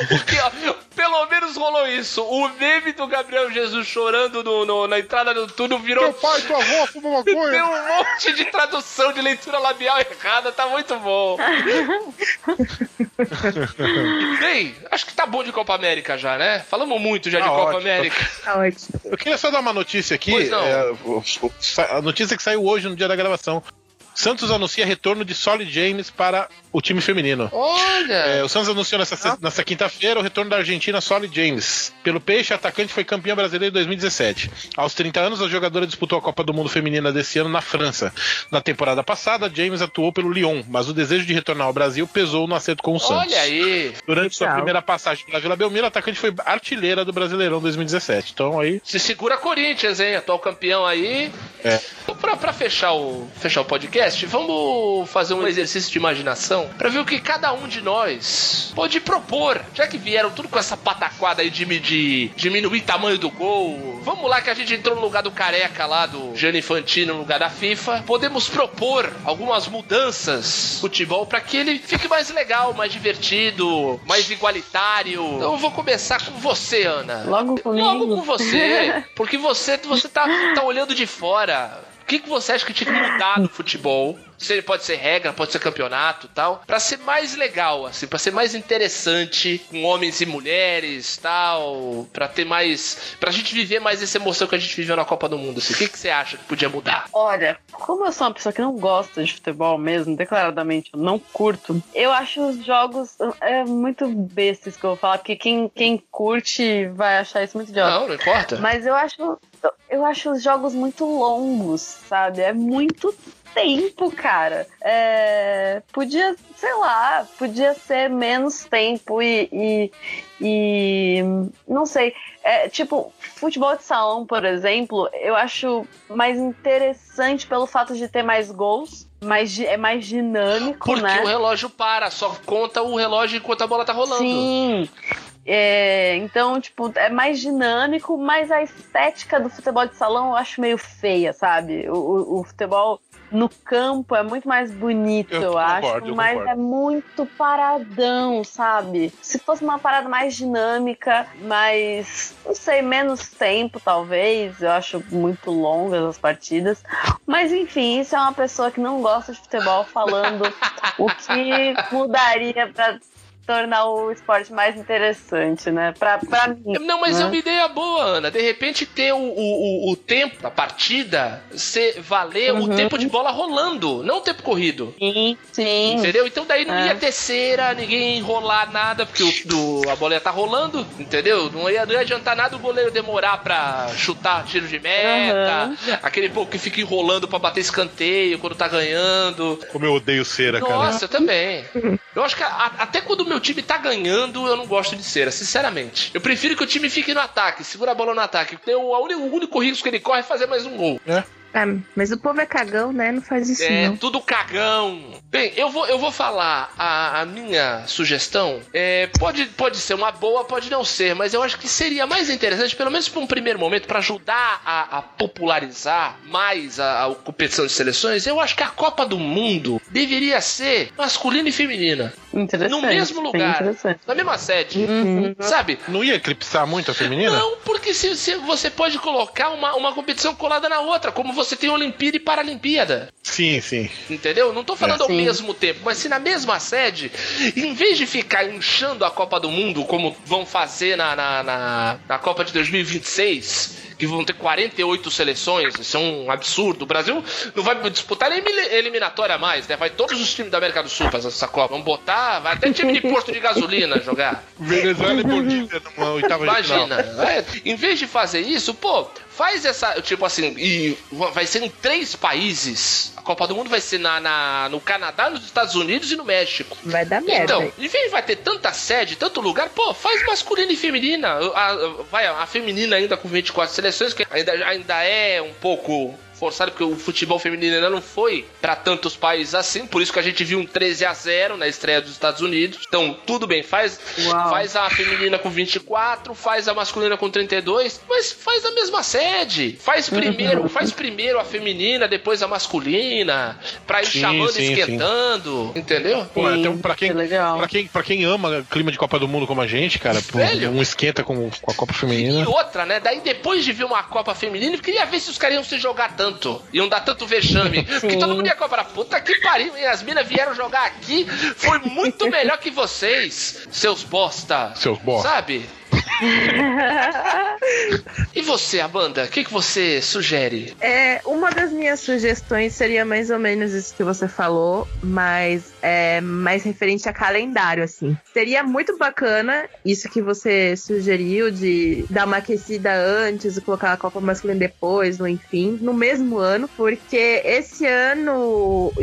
S1: Porque, ó, pelo menos rolou isso. O meme do Gabriel Jesus chorando no- no- na entrada do túnel virou.
S2: Teu pai tua avó fumam
S1: Tem
S2: maconha.
S1: um monte de tradução de leitura labial errada, tá muito bom. Bem, acho que tá bom de Copa América já, né? Falamos muito já de
S2: Tá
S1: Copa
S2: ótimo.
S1: América.
S5: Tá ótimo.
S2: Eu queria só dar uma notícia aqui.
S1: Pois não.
S2: é, a notícia que saiu hoje no dia da gravação. Santos anuncia retorno de Solid James para o time feminino.
S1: Olha!
S2: É, o Santos anunciou nessa, nessa quinta-feira o retorno da Argentina Solid James. Pelo Peixe, a atacante foi campeã brasileira em 2017. Aos 30 anos, a jogadora disputou a Copa do Mundo Feminina desse ano na França. Na temporada passada, James atuou pelo Lyon, mas o desejo de retornar ao Brasil pesou no acerto com o Santos.
S1: Olha aí!
S2: Durante sua primeira passagem pela Vila Belmiro, a atacante foi artilheira do Brasileirão 2017. Então aí.
S1: Se segura Corinthians, hein? Atual campeão aí.
S2: É.
S1: Pra, pra fechar, o, fechar o podcast, vamos fazer um exercício de imaginação pra ver o que cada um de nós pode propor. Já que vieram tudo com essa pataquada aí de, de diminuir tamanho do gol. Vamos lá que a gente entrou no lugar do careca lá, do Gianni Infantino, no lugar da FIFA. Podemos propor algumas mudanças no futebol pra que ele fique mais legal, mais divertido, mais igualitário. Então eu vou começar com você, Ana.
S4: Logo comigo.
S1: Logo com você, porque você, você tá, tá olhando de fora. O que, que você acha que tinha que mudar no futebol? Se ele pode ser regra, pode ser campeonato e tal, Pra ser mais legal, assim, pra ser mais interessante com homens e mulheres, tal, Pra ter mais, Pra gente viver mais essa emoção que a gente viveu na Copa do Mundo. Assim. O que, que você acha que podia mudar?
S4: Olha, como eu sou uma pessoa que não gosta de futebol mesmo, declaradamente eu não curto, eu acho os jogos é muito bestas que eu vou falar, porque quem, quem curte vai achar isso muito idiota.
S1: Não, não importa.
S4: Mas eu acho, eu acho os jogos muito longos, sabe? É muito tempo, cara. É, podia, sei lá, podia ser menos tempo e, e, e não sei. É, tipo, futebol de salão, por exemplo, eu acho mais interessante pelo fato de ter mais gols. Mais, é mais dinâmico,
S1: Porque
S4: né?
S1: o relógio para, só conta o relógio enquanto a bola tá rolando.
S4: Sim. É, então, tipo, é mais dinâmico, mas a estética do futebol de salão eu acho meio feia, sabe? O, o- o futebol no campo é muito mais bonito,
S2: Eu
S4: eu,
S2: concordo,
S4: acho,
S2: eu
S4: mas
S2: concordo.
S4: é muito paradão, sabe? Se fosse uma parada mais dinâmica, mais, não sei, menos tempo, talvez, eu acho muito longas as partidas. Mas enfim, isso é uma pessoa que não gosta de futebol falando o que mudaria pra tornar o esporte mais interessante, né? Pra, pra mim.
S1: Não, mas
S4: né?
S1: é uma ideia boa, Ana. De repente ter o, o, o, o tempo da partida ser valer o
S4: Uhum.
S1: tempo de bola rolando, não o tempo corrido.
S4: Sim, sim.
S1: Entendeu? Então daí não
S4: É.
S1: ia ter cera, ninguém ia enrolar nada, porque o, do- a bola ia estar rolando, entendeu? Não ia, não ia adiantar nada o goleiro demorar pra chutar tiro de meta, aquele pouco que fica enrolando pra bater escanteio quando tá ganhando.
S2: Como eu odeio cera, cara.
S1: Nossa, eu também. Eu acho que a- até quando o meu time tá ganhando, eu não gosto de cera, sinceramente. Eu prefiro que o time fique no ataque, segura a bola no ataque. Tem o, único risco que ele corre é fazer mais um gol.
S2: É.
S5: Ah, mas o povo é cagão, né? Não faz isso,
S1: É,
S5: não.
S1: tudo cagão. Bem, eu vou, eu vou falar a, a minha sugestão. É, pode, pode ser uma boa, pode não ser, mas eu acho que seria mais interessante, pelo menos por um primeiro momento, para ajudar a, a popularizar mais a, a competição de seleções. Eu acho que a Copa do Mundo deveria ser masculina e feminina.
S4: Interessante.
S1: No mesmo lugar. Na mesma sede.
S4: Uhum.
S1: Sabe?
S2: Não ia eclipsar muito a feminina?
S1: Não, porque se, se você pode colocar uma, uma competição colada na outra, como você tem Olimpíada e Paralimpíada.
S2: Sim, sim.
S1: Entendeu? Não tô falando
S4: É.
S1: ao mesmo tempo, mas se na mesma sede, em vez de ficar inchando a Copa do Mundo, como vão fazer na, na, na, na Copa de 2026, que vão ter 48 seleções, isso é um absurdo. O Brasil não vai disputar nem elim- eliminatória mais, né? Vai todos os times da América do Sul pra essa Copa. Vão botar, vai até time de posto de gasolina jogar.
S2: Venezuela e Bolívia numa oitava de final.
S1: Imagina, é, em vez de fazer isso, pô, faz essa, tipo assim, e vai ser em três países. A Copa do Mundo vai ser na, na- no Canadá, nos Estados Unidos e no México.
S5: Vai dar merda.
S1: Então, em vez de vai ter tanta sede, tanto lugar, pô, faz masculina e feminina. A, a- vai, a feminina ainda com 24 seleções, que ainda, ainda é um pouco forçado, porque o futebol feminino ainda não foi pra tantos países assim, por isso que a gente viu um 13 a 0 na estreia dos Estados Unidos. Então, tudo bem, faz,
S4: Uau.
S1: faz a feminina com 24, faz a masculina com 32, mas faz a mesma sede. Faz primeiro, faz primeiro a feminina, depois a masculina, pra ir
S2: Sim,
S1: chamando e
S2: sim, sim.
S1: esquentando, entendeu?
S2: Pô,
S4: Sim,
S2: então, pra quem,
S4: que legal.
S2: pra, quem, pra quem ama clima de Copa do Mundo como a gente, cara,
S1: Velho.
S2: um esquenta com, com a Copa
S1: E
S2: Feminina.
S1: outra, né? Daí depois de ver uma Copa Feminina, eu queria ver se os caras iam se jogar tanto. Iam dar tanto vexame. Porque todo mundo ia comprar. Puta que pariu, hein? As minas vieram jogar aqui. Foi muito melhor que vocês, seus bosta.
S2: Seus bosta.
S1: Sabe? E você, Amanda? O que, que você sugere?
S5: É, uma das minhas sugestões seria mais ou menos isso que você falou, mas é mais referente a calendário, assim. Seria muito bacana isso que você sugeriu de dar uma aquecida antes e colocar a Copa Masculina depois, ou enfim, no mesmo ano, porque esse ano,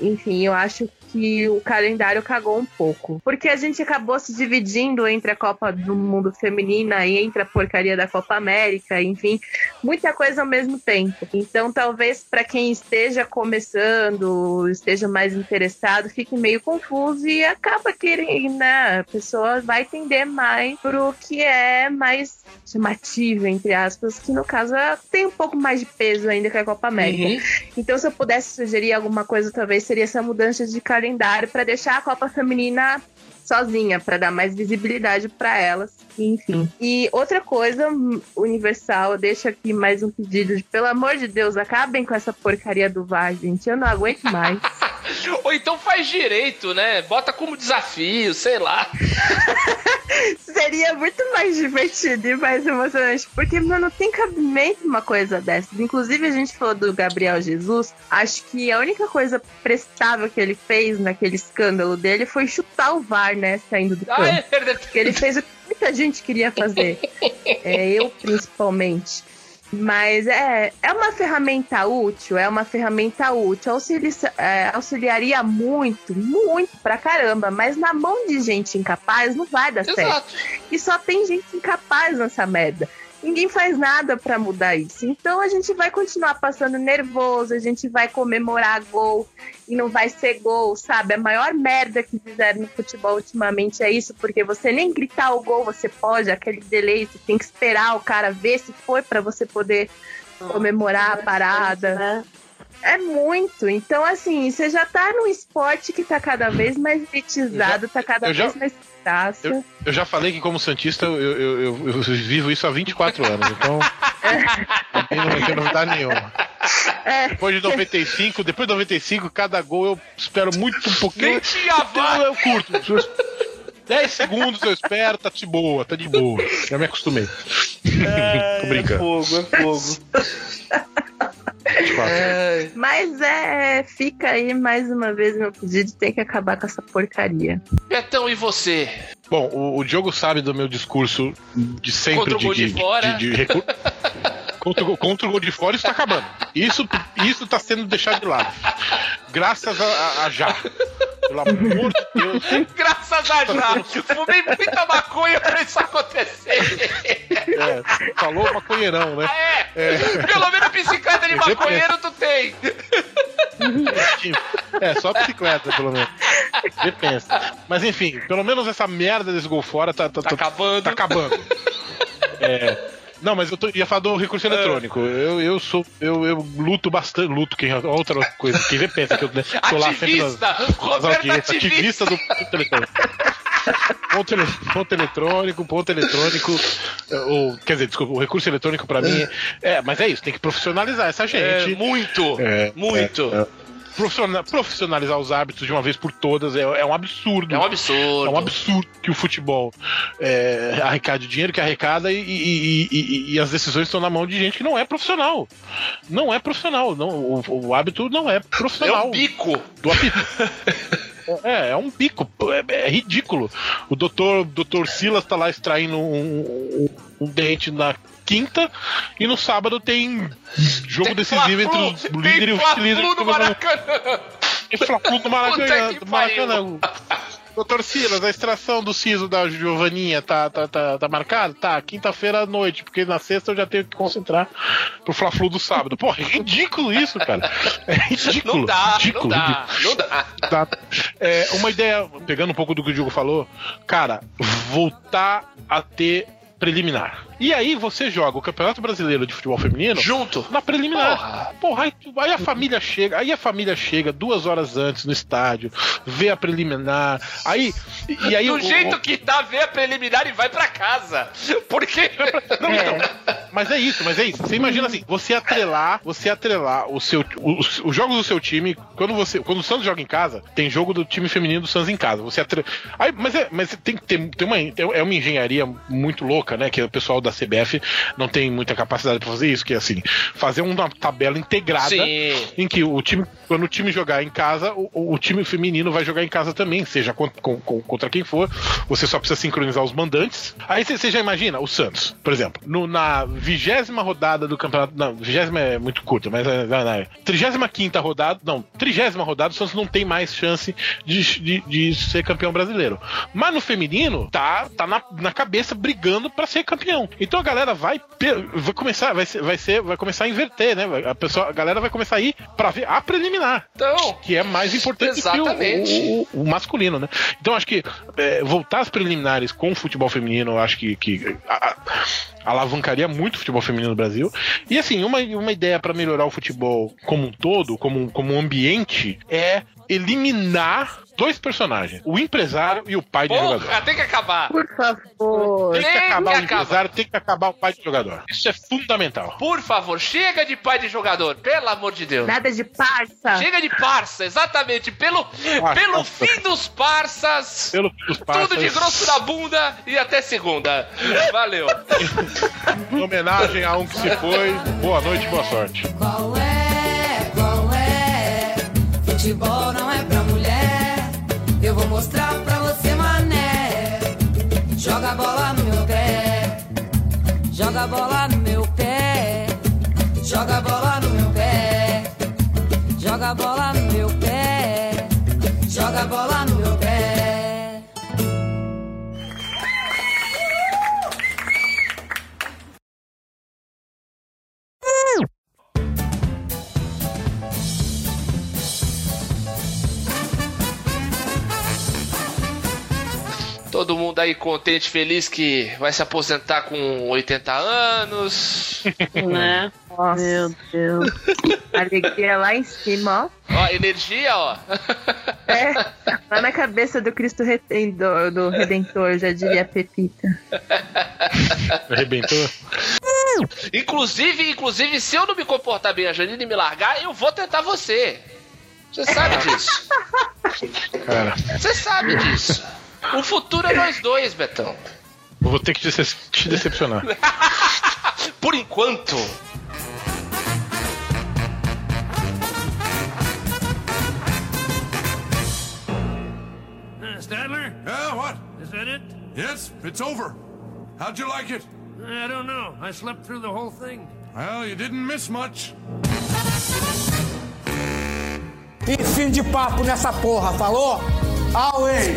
S5: enfim, eu acho que o calendário cagou um pouco. Porque a gente acabou se dividindo entre a Copa do Mundo Feminina e entre a porcaria da Copa América, enfim, muita coisa ao mesmo tempo. Então, talvez para quem esteja começando, esteja mais interessado, fique meio confuso e acaba querendo, né? A pessoa vai tender mais pro que é mais chamativo, entre aspas, que no caso tem um pouco mais de peso ainda que a Copa América. Então, se eu pudesse sugerir alguma coisa, talvez seria essa mudança de calendário para deixar a Copa Feminina sozinha, para dar mais visibilidade para elas, enfim. E outra coisa, Universal, eu deixo aqui mais um pedido de, pelo amor de Deus, acabem com essa porcaria do VAR, gente. Eu não aguento mais.
S1: Ou então faz direito, né? Bota como desafio, sei lá.
S5: Seria muito mais divertido e mais emocionante, porque mano, não tem cabimento uma coisa dessas. Inclusive, a gente falou do Gabriel Jesus. Acho que a única coisa prestável que ele fez naquele escândalo dele foi chutar o VAR, né? Saindo do campo.
S1: Ah, é verdade.
S5: Porque ele fez o que muita gente queria fazer. É, eu, principalmente. Mas é, é uma ferramenta útil, é uma ferramenta útil. Auxili- é, auxiliaria muito, muito pra caramba. Mas na mão de gente incapaz não vai dar certo.
S1: Exato.
S5: E só tem gente incapaz nessa merda. Ninguém faz nada pra mudar isso. Então a gente vai continuar passando nervoso, a gente vai comemorar gol e não vai ser gol, sabe? A maior merda que fizeram no futebol ultimamente é isso, porque você nem gritar o gol você pode, aquele delay, você tem que esperar o cara ver se foi pra você poder comemorar a parada.
S4: Né?
S5: É muito. Então, assim, você já tá num esporte que tá cada vez mais elitizado, tá cada
S2: já-
S5: vez mais taça.
S2: Eu já falei que, como Santista, eu, eu, eu- eu vivo isso há 24 anos, então. não tem novidade nenhuma.
S5: É.
S2: Depois de 95, depois de 95, cada gol eu espero muito um pouquinho.
S1: Nem tinha
S2: eu curto. 10 segundos eu espero, tá de boa, tá de boa. Já me acostumei. Tô brincando.
S1: fogo, é fogo.
S2: 24.
S1: É.
S5: Mas é, fica aí mais uma vez meu pedido, tem que acabar com essa porcaria.
S1: Betão, e você?
S2: Bom, o, o Diogo sabe do meu discurso de sempre
S1: Contra o de fora.
S2: de- de recu- contra, o, contra o gol de fora, isso tá acabando. Isso, isso tá sendo deixado de lado. Graças a, a, a já. Pelo amor de Deus.
S1: Graças já já. Fumei muita maconha pra isso acontecer.
S2: É, falou maconheirão, né?
S1: Ah, é. Pelo menos bicicleta de maconheiro tu tem.
S2: É, só bicicleta, pelo menos. Você pensa. Mas enfim, pelo menos essa merda desse gol fora tá, tá,
S1: Tá acabando.
S2: Tá acabando. É. Não, mas eu tô- ia falar do recurso eletrônico. Eu, eu sou. Eu, eu luto bastante. Luto, quem, outra coisa. Quem vê pensa que eu tô lá sempre nas,
S1: Ativista!
S2: nas
S1: ativista!
S2: Ativista do ponto eletrônico. Ponto, ele- ponto eletrônico, ponto eletrônico. é, Ou, quer dizer, desculpa, o recurso eletrônico pra mim. É, mas é isso, tem que profissionalizar essa
S1: É,
S2: gente.
S1: muito.
S2: É,
S1: muito.
S2: é, é. Professiona- profissionalizar os árbitros de uma vez por todas é, é um absurdo.
S1: É um absurdo.
S2: É um absurdo que o futebol é, arrecade o dinheiro que arrecada e, e- e- e- as decisões estão na mão de gente que não é profissional. Não é profissional. Não, o, o árbitro não é
S1: É
S2: profissional.
S1: um bico.
S2: do apito. É, é um bico, é, é ridículo. O doutor, doutor Silas tá lá extraindo um, um- um dente na quinta e no sábado tem jogo decisivo entre
S1: Fla-Flu,
S2: os líderes e o
S1: Fla-Flu no Maracanã.
S2: Tem Fla-Flu no Maracanã.
S1: Puta que
S2: do Maracanã. Doutor Silas, a extração do siso da Giovaninha tá, tá, tá, tá marcada? Tá, quinta-feira à noite, porque na sexta eu já tenho que concentrar pro Fla-Flu do sábado. Pô, é ridículo isso, cara. É ridículo.
S1: Não dá,
S2: ridículo,
S1: não
S2: ridículo.
S1: dá, não dá.
S2: Tá. É, uma ideia, pegando um pouco do que o Diogo falou, cara, voltar a ter preliminar. E aí você joga o Campeonato Brasileiro de Futebol Feminino
S1: Junto.
S2: na preliminar.
S1: Porra.
S2: Porra, aí, aí a família chega, aí a família chega duas horas antes no estádio, vê a preliminar, aí. E, e aí
S1: Do
S2: o-
S1: jeito
S2: o-
S1: que tá, vê a preliminar e vai pra casa. Porque.
S2: Não, então, mas é isso, mas é isso. Você imagina assim, você atrelar, você atrelar o seu, os, os jogos do seu time, quando você, quando o Santos joga em casa, tem jogo do time feminino do Santos em casa. Você atre... Aí, mas é, mas tem que ter, tem uma, é uma engenharia muito louca, né? Que o pessoal da CBF não tem muita capacidade pra fazer isso, que é assim, fazer uma tabela integrada
S1: Sim.
S2: em que o time, quando o time jogar em casa, o, o time feminino vai jogar em casa também, seja con- con- con- contra quem for. Você só precisa sincronizar os mandantes. Aí você você já imagina o Santos, por exemplo, no- na vigésima rodada do campeonato. Não, vigésima é muito curta, mas é, na, na trigésima quinta rodada, não, trigésima rodada, o Santos não tem mais chance de, de, de ser campeão brasileiro. Mas no feminino, tá, tá na, na cabeça brigando pra ser campeão. Então a galera vai, vai começar, vai ser, vai ser, vai começar a inverter, né? A pessoa, a galera vai começar a ir pra ver a preliminar
S1: Então.
S2: que é mais importante que o,
S1: Exatamente.
S2: o- o masculino, né? Então acho que é, voltar às preliminares com o futebol feminino, acho que, que a- a- alavancaria muito o futebol feminino no Brasil. E assim, uma, uma ideia para melhorar o futebol como um todo, como, como um ambiente, é eliminar dois personagens, o empresário e o pai de jogador.
S1: Porra, tem que acabar.
S5: Por favor.
S2: Tem que acabar
S1: que
S2: o empresário, tem que acabar o pai de jogador. Isso é fundamental.
S1: Por favor, chega de pai de jogador, pelo amor de Deus.
S5: Nada de parça.
S1: Chega de parça, exatamente. Pelo, pelo
S2: nossa.
S1: fim dos parças.
S2: Pelo os parças,
S1: Tudo de grosso na bunda e até segunda. Valeu.
S2: em homenagem a um que se foi. Boa noite, boa sorte.
S7: Qual é, qual é? Futebol não vou mostrar pra você, mané. Joga a bola no meu pé. Joga a bola no meu pé. Joga a bola no meu pé. Joga a bola no meu pé. Joga a bola
S1: Todo mundo aí contente, feliz que vai se aposentar com 80 anos.
S4: Né?
S5: Nossa,
S4: Meu Deus.
S5: alegria lá em cima, ó.
S1: Ó, energia, ó.
S5: É, lá na cabeça do Cristo Redentor, do Redentor, já diria Pepita.
S2: Arrebentou?
S1: Inclusive, inclusive, se eu não me comportar bem, a Janine me largar, eu vou tentar você. Você sabe disso.
S2: Cara,
S1: Você sabe disso. O futuro é nós dois, Betão.
S2: eu vou ter que te, te decepcionar.
S1: Por enquanto.
S8: Uh, Stadler?
S9: Yeah, what?
S8: Is that it?
S9: Yes, it's over. How'd you like it?
S8: I don't know. I slept through the whole thing.
S9: Well, you didn't miss much.
S10: E fim de papo nessa porra, falou? Away!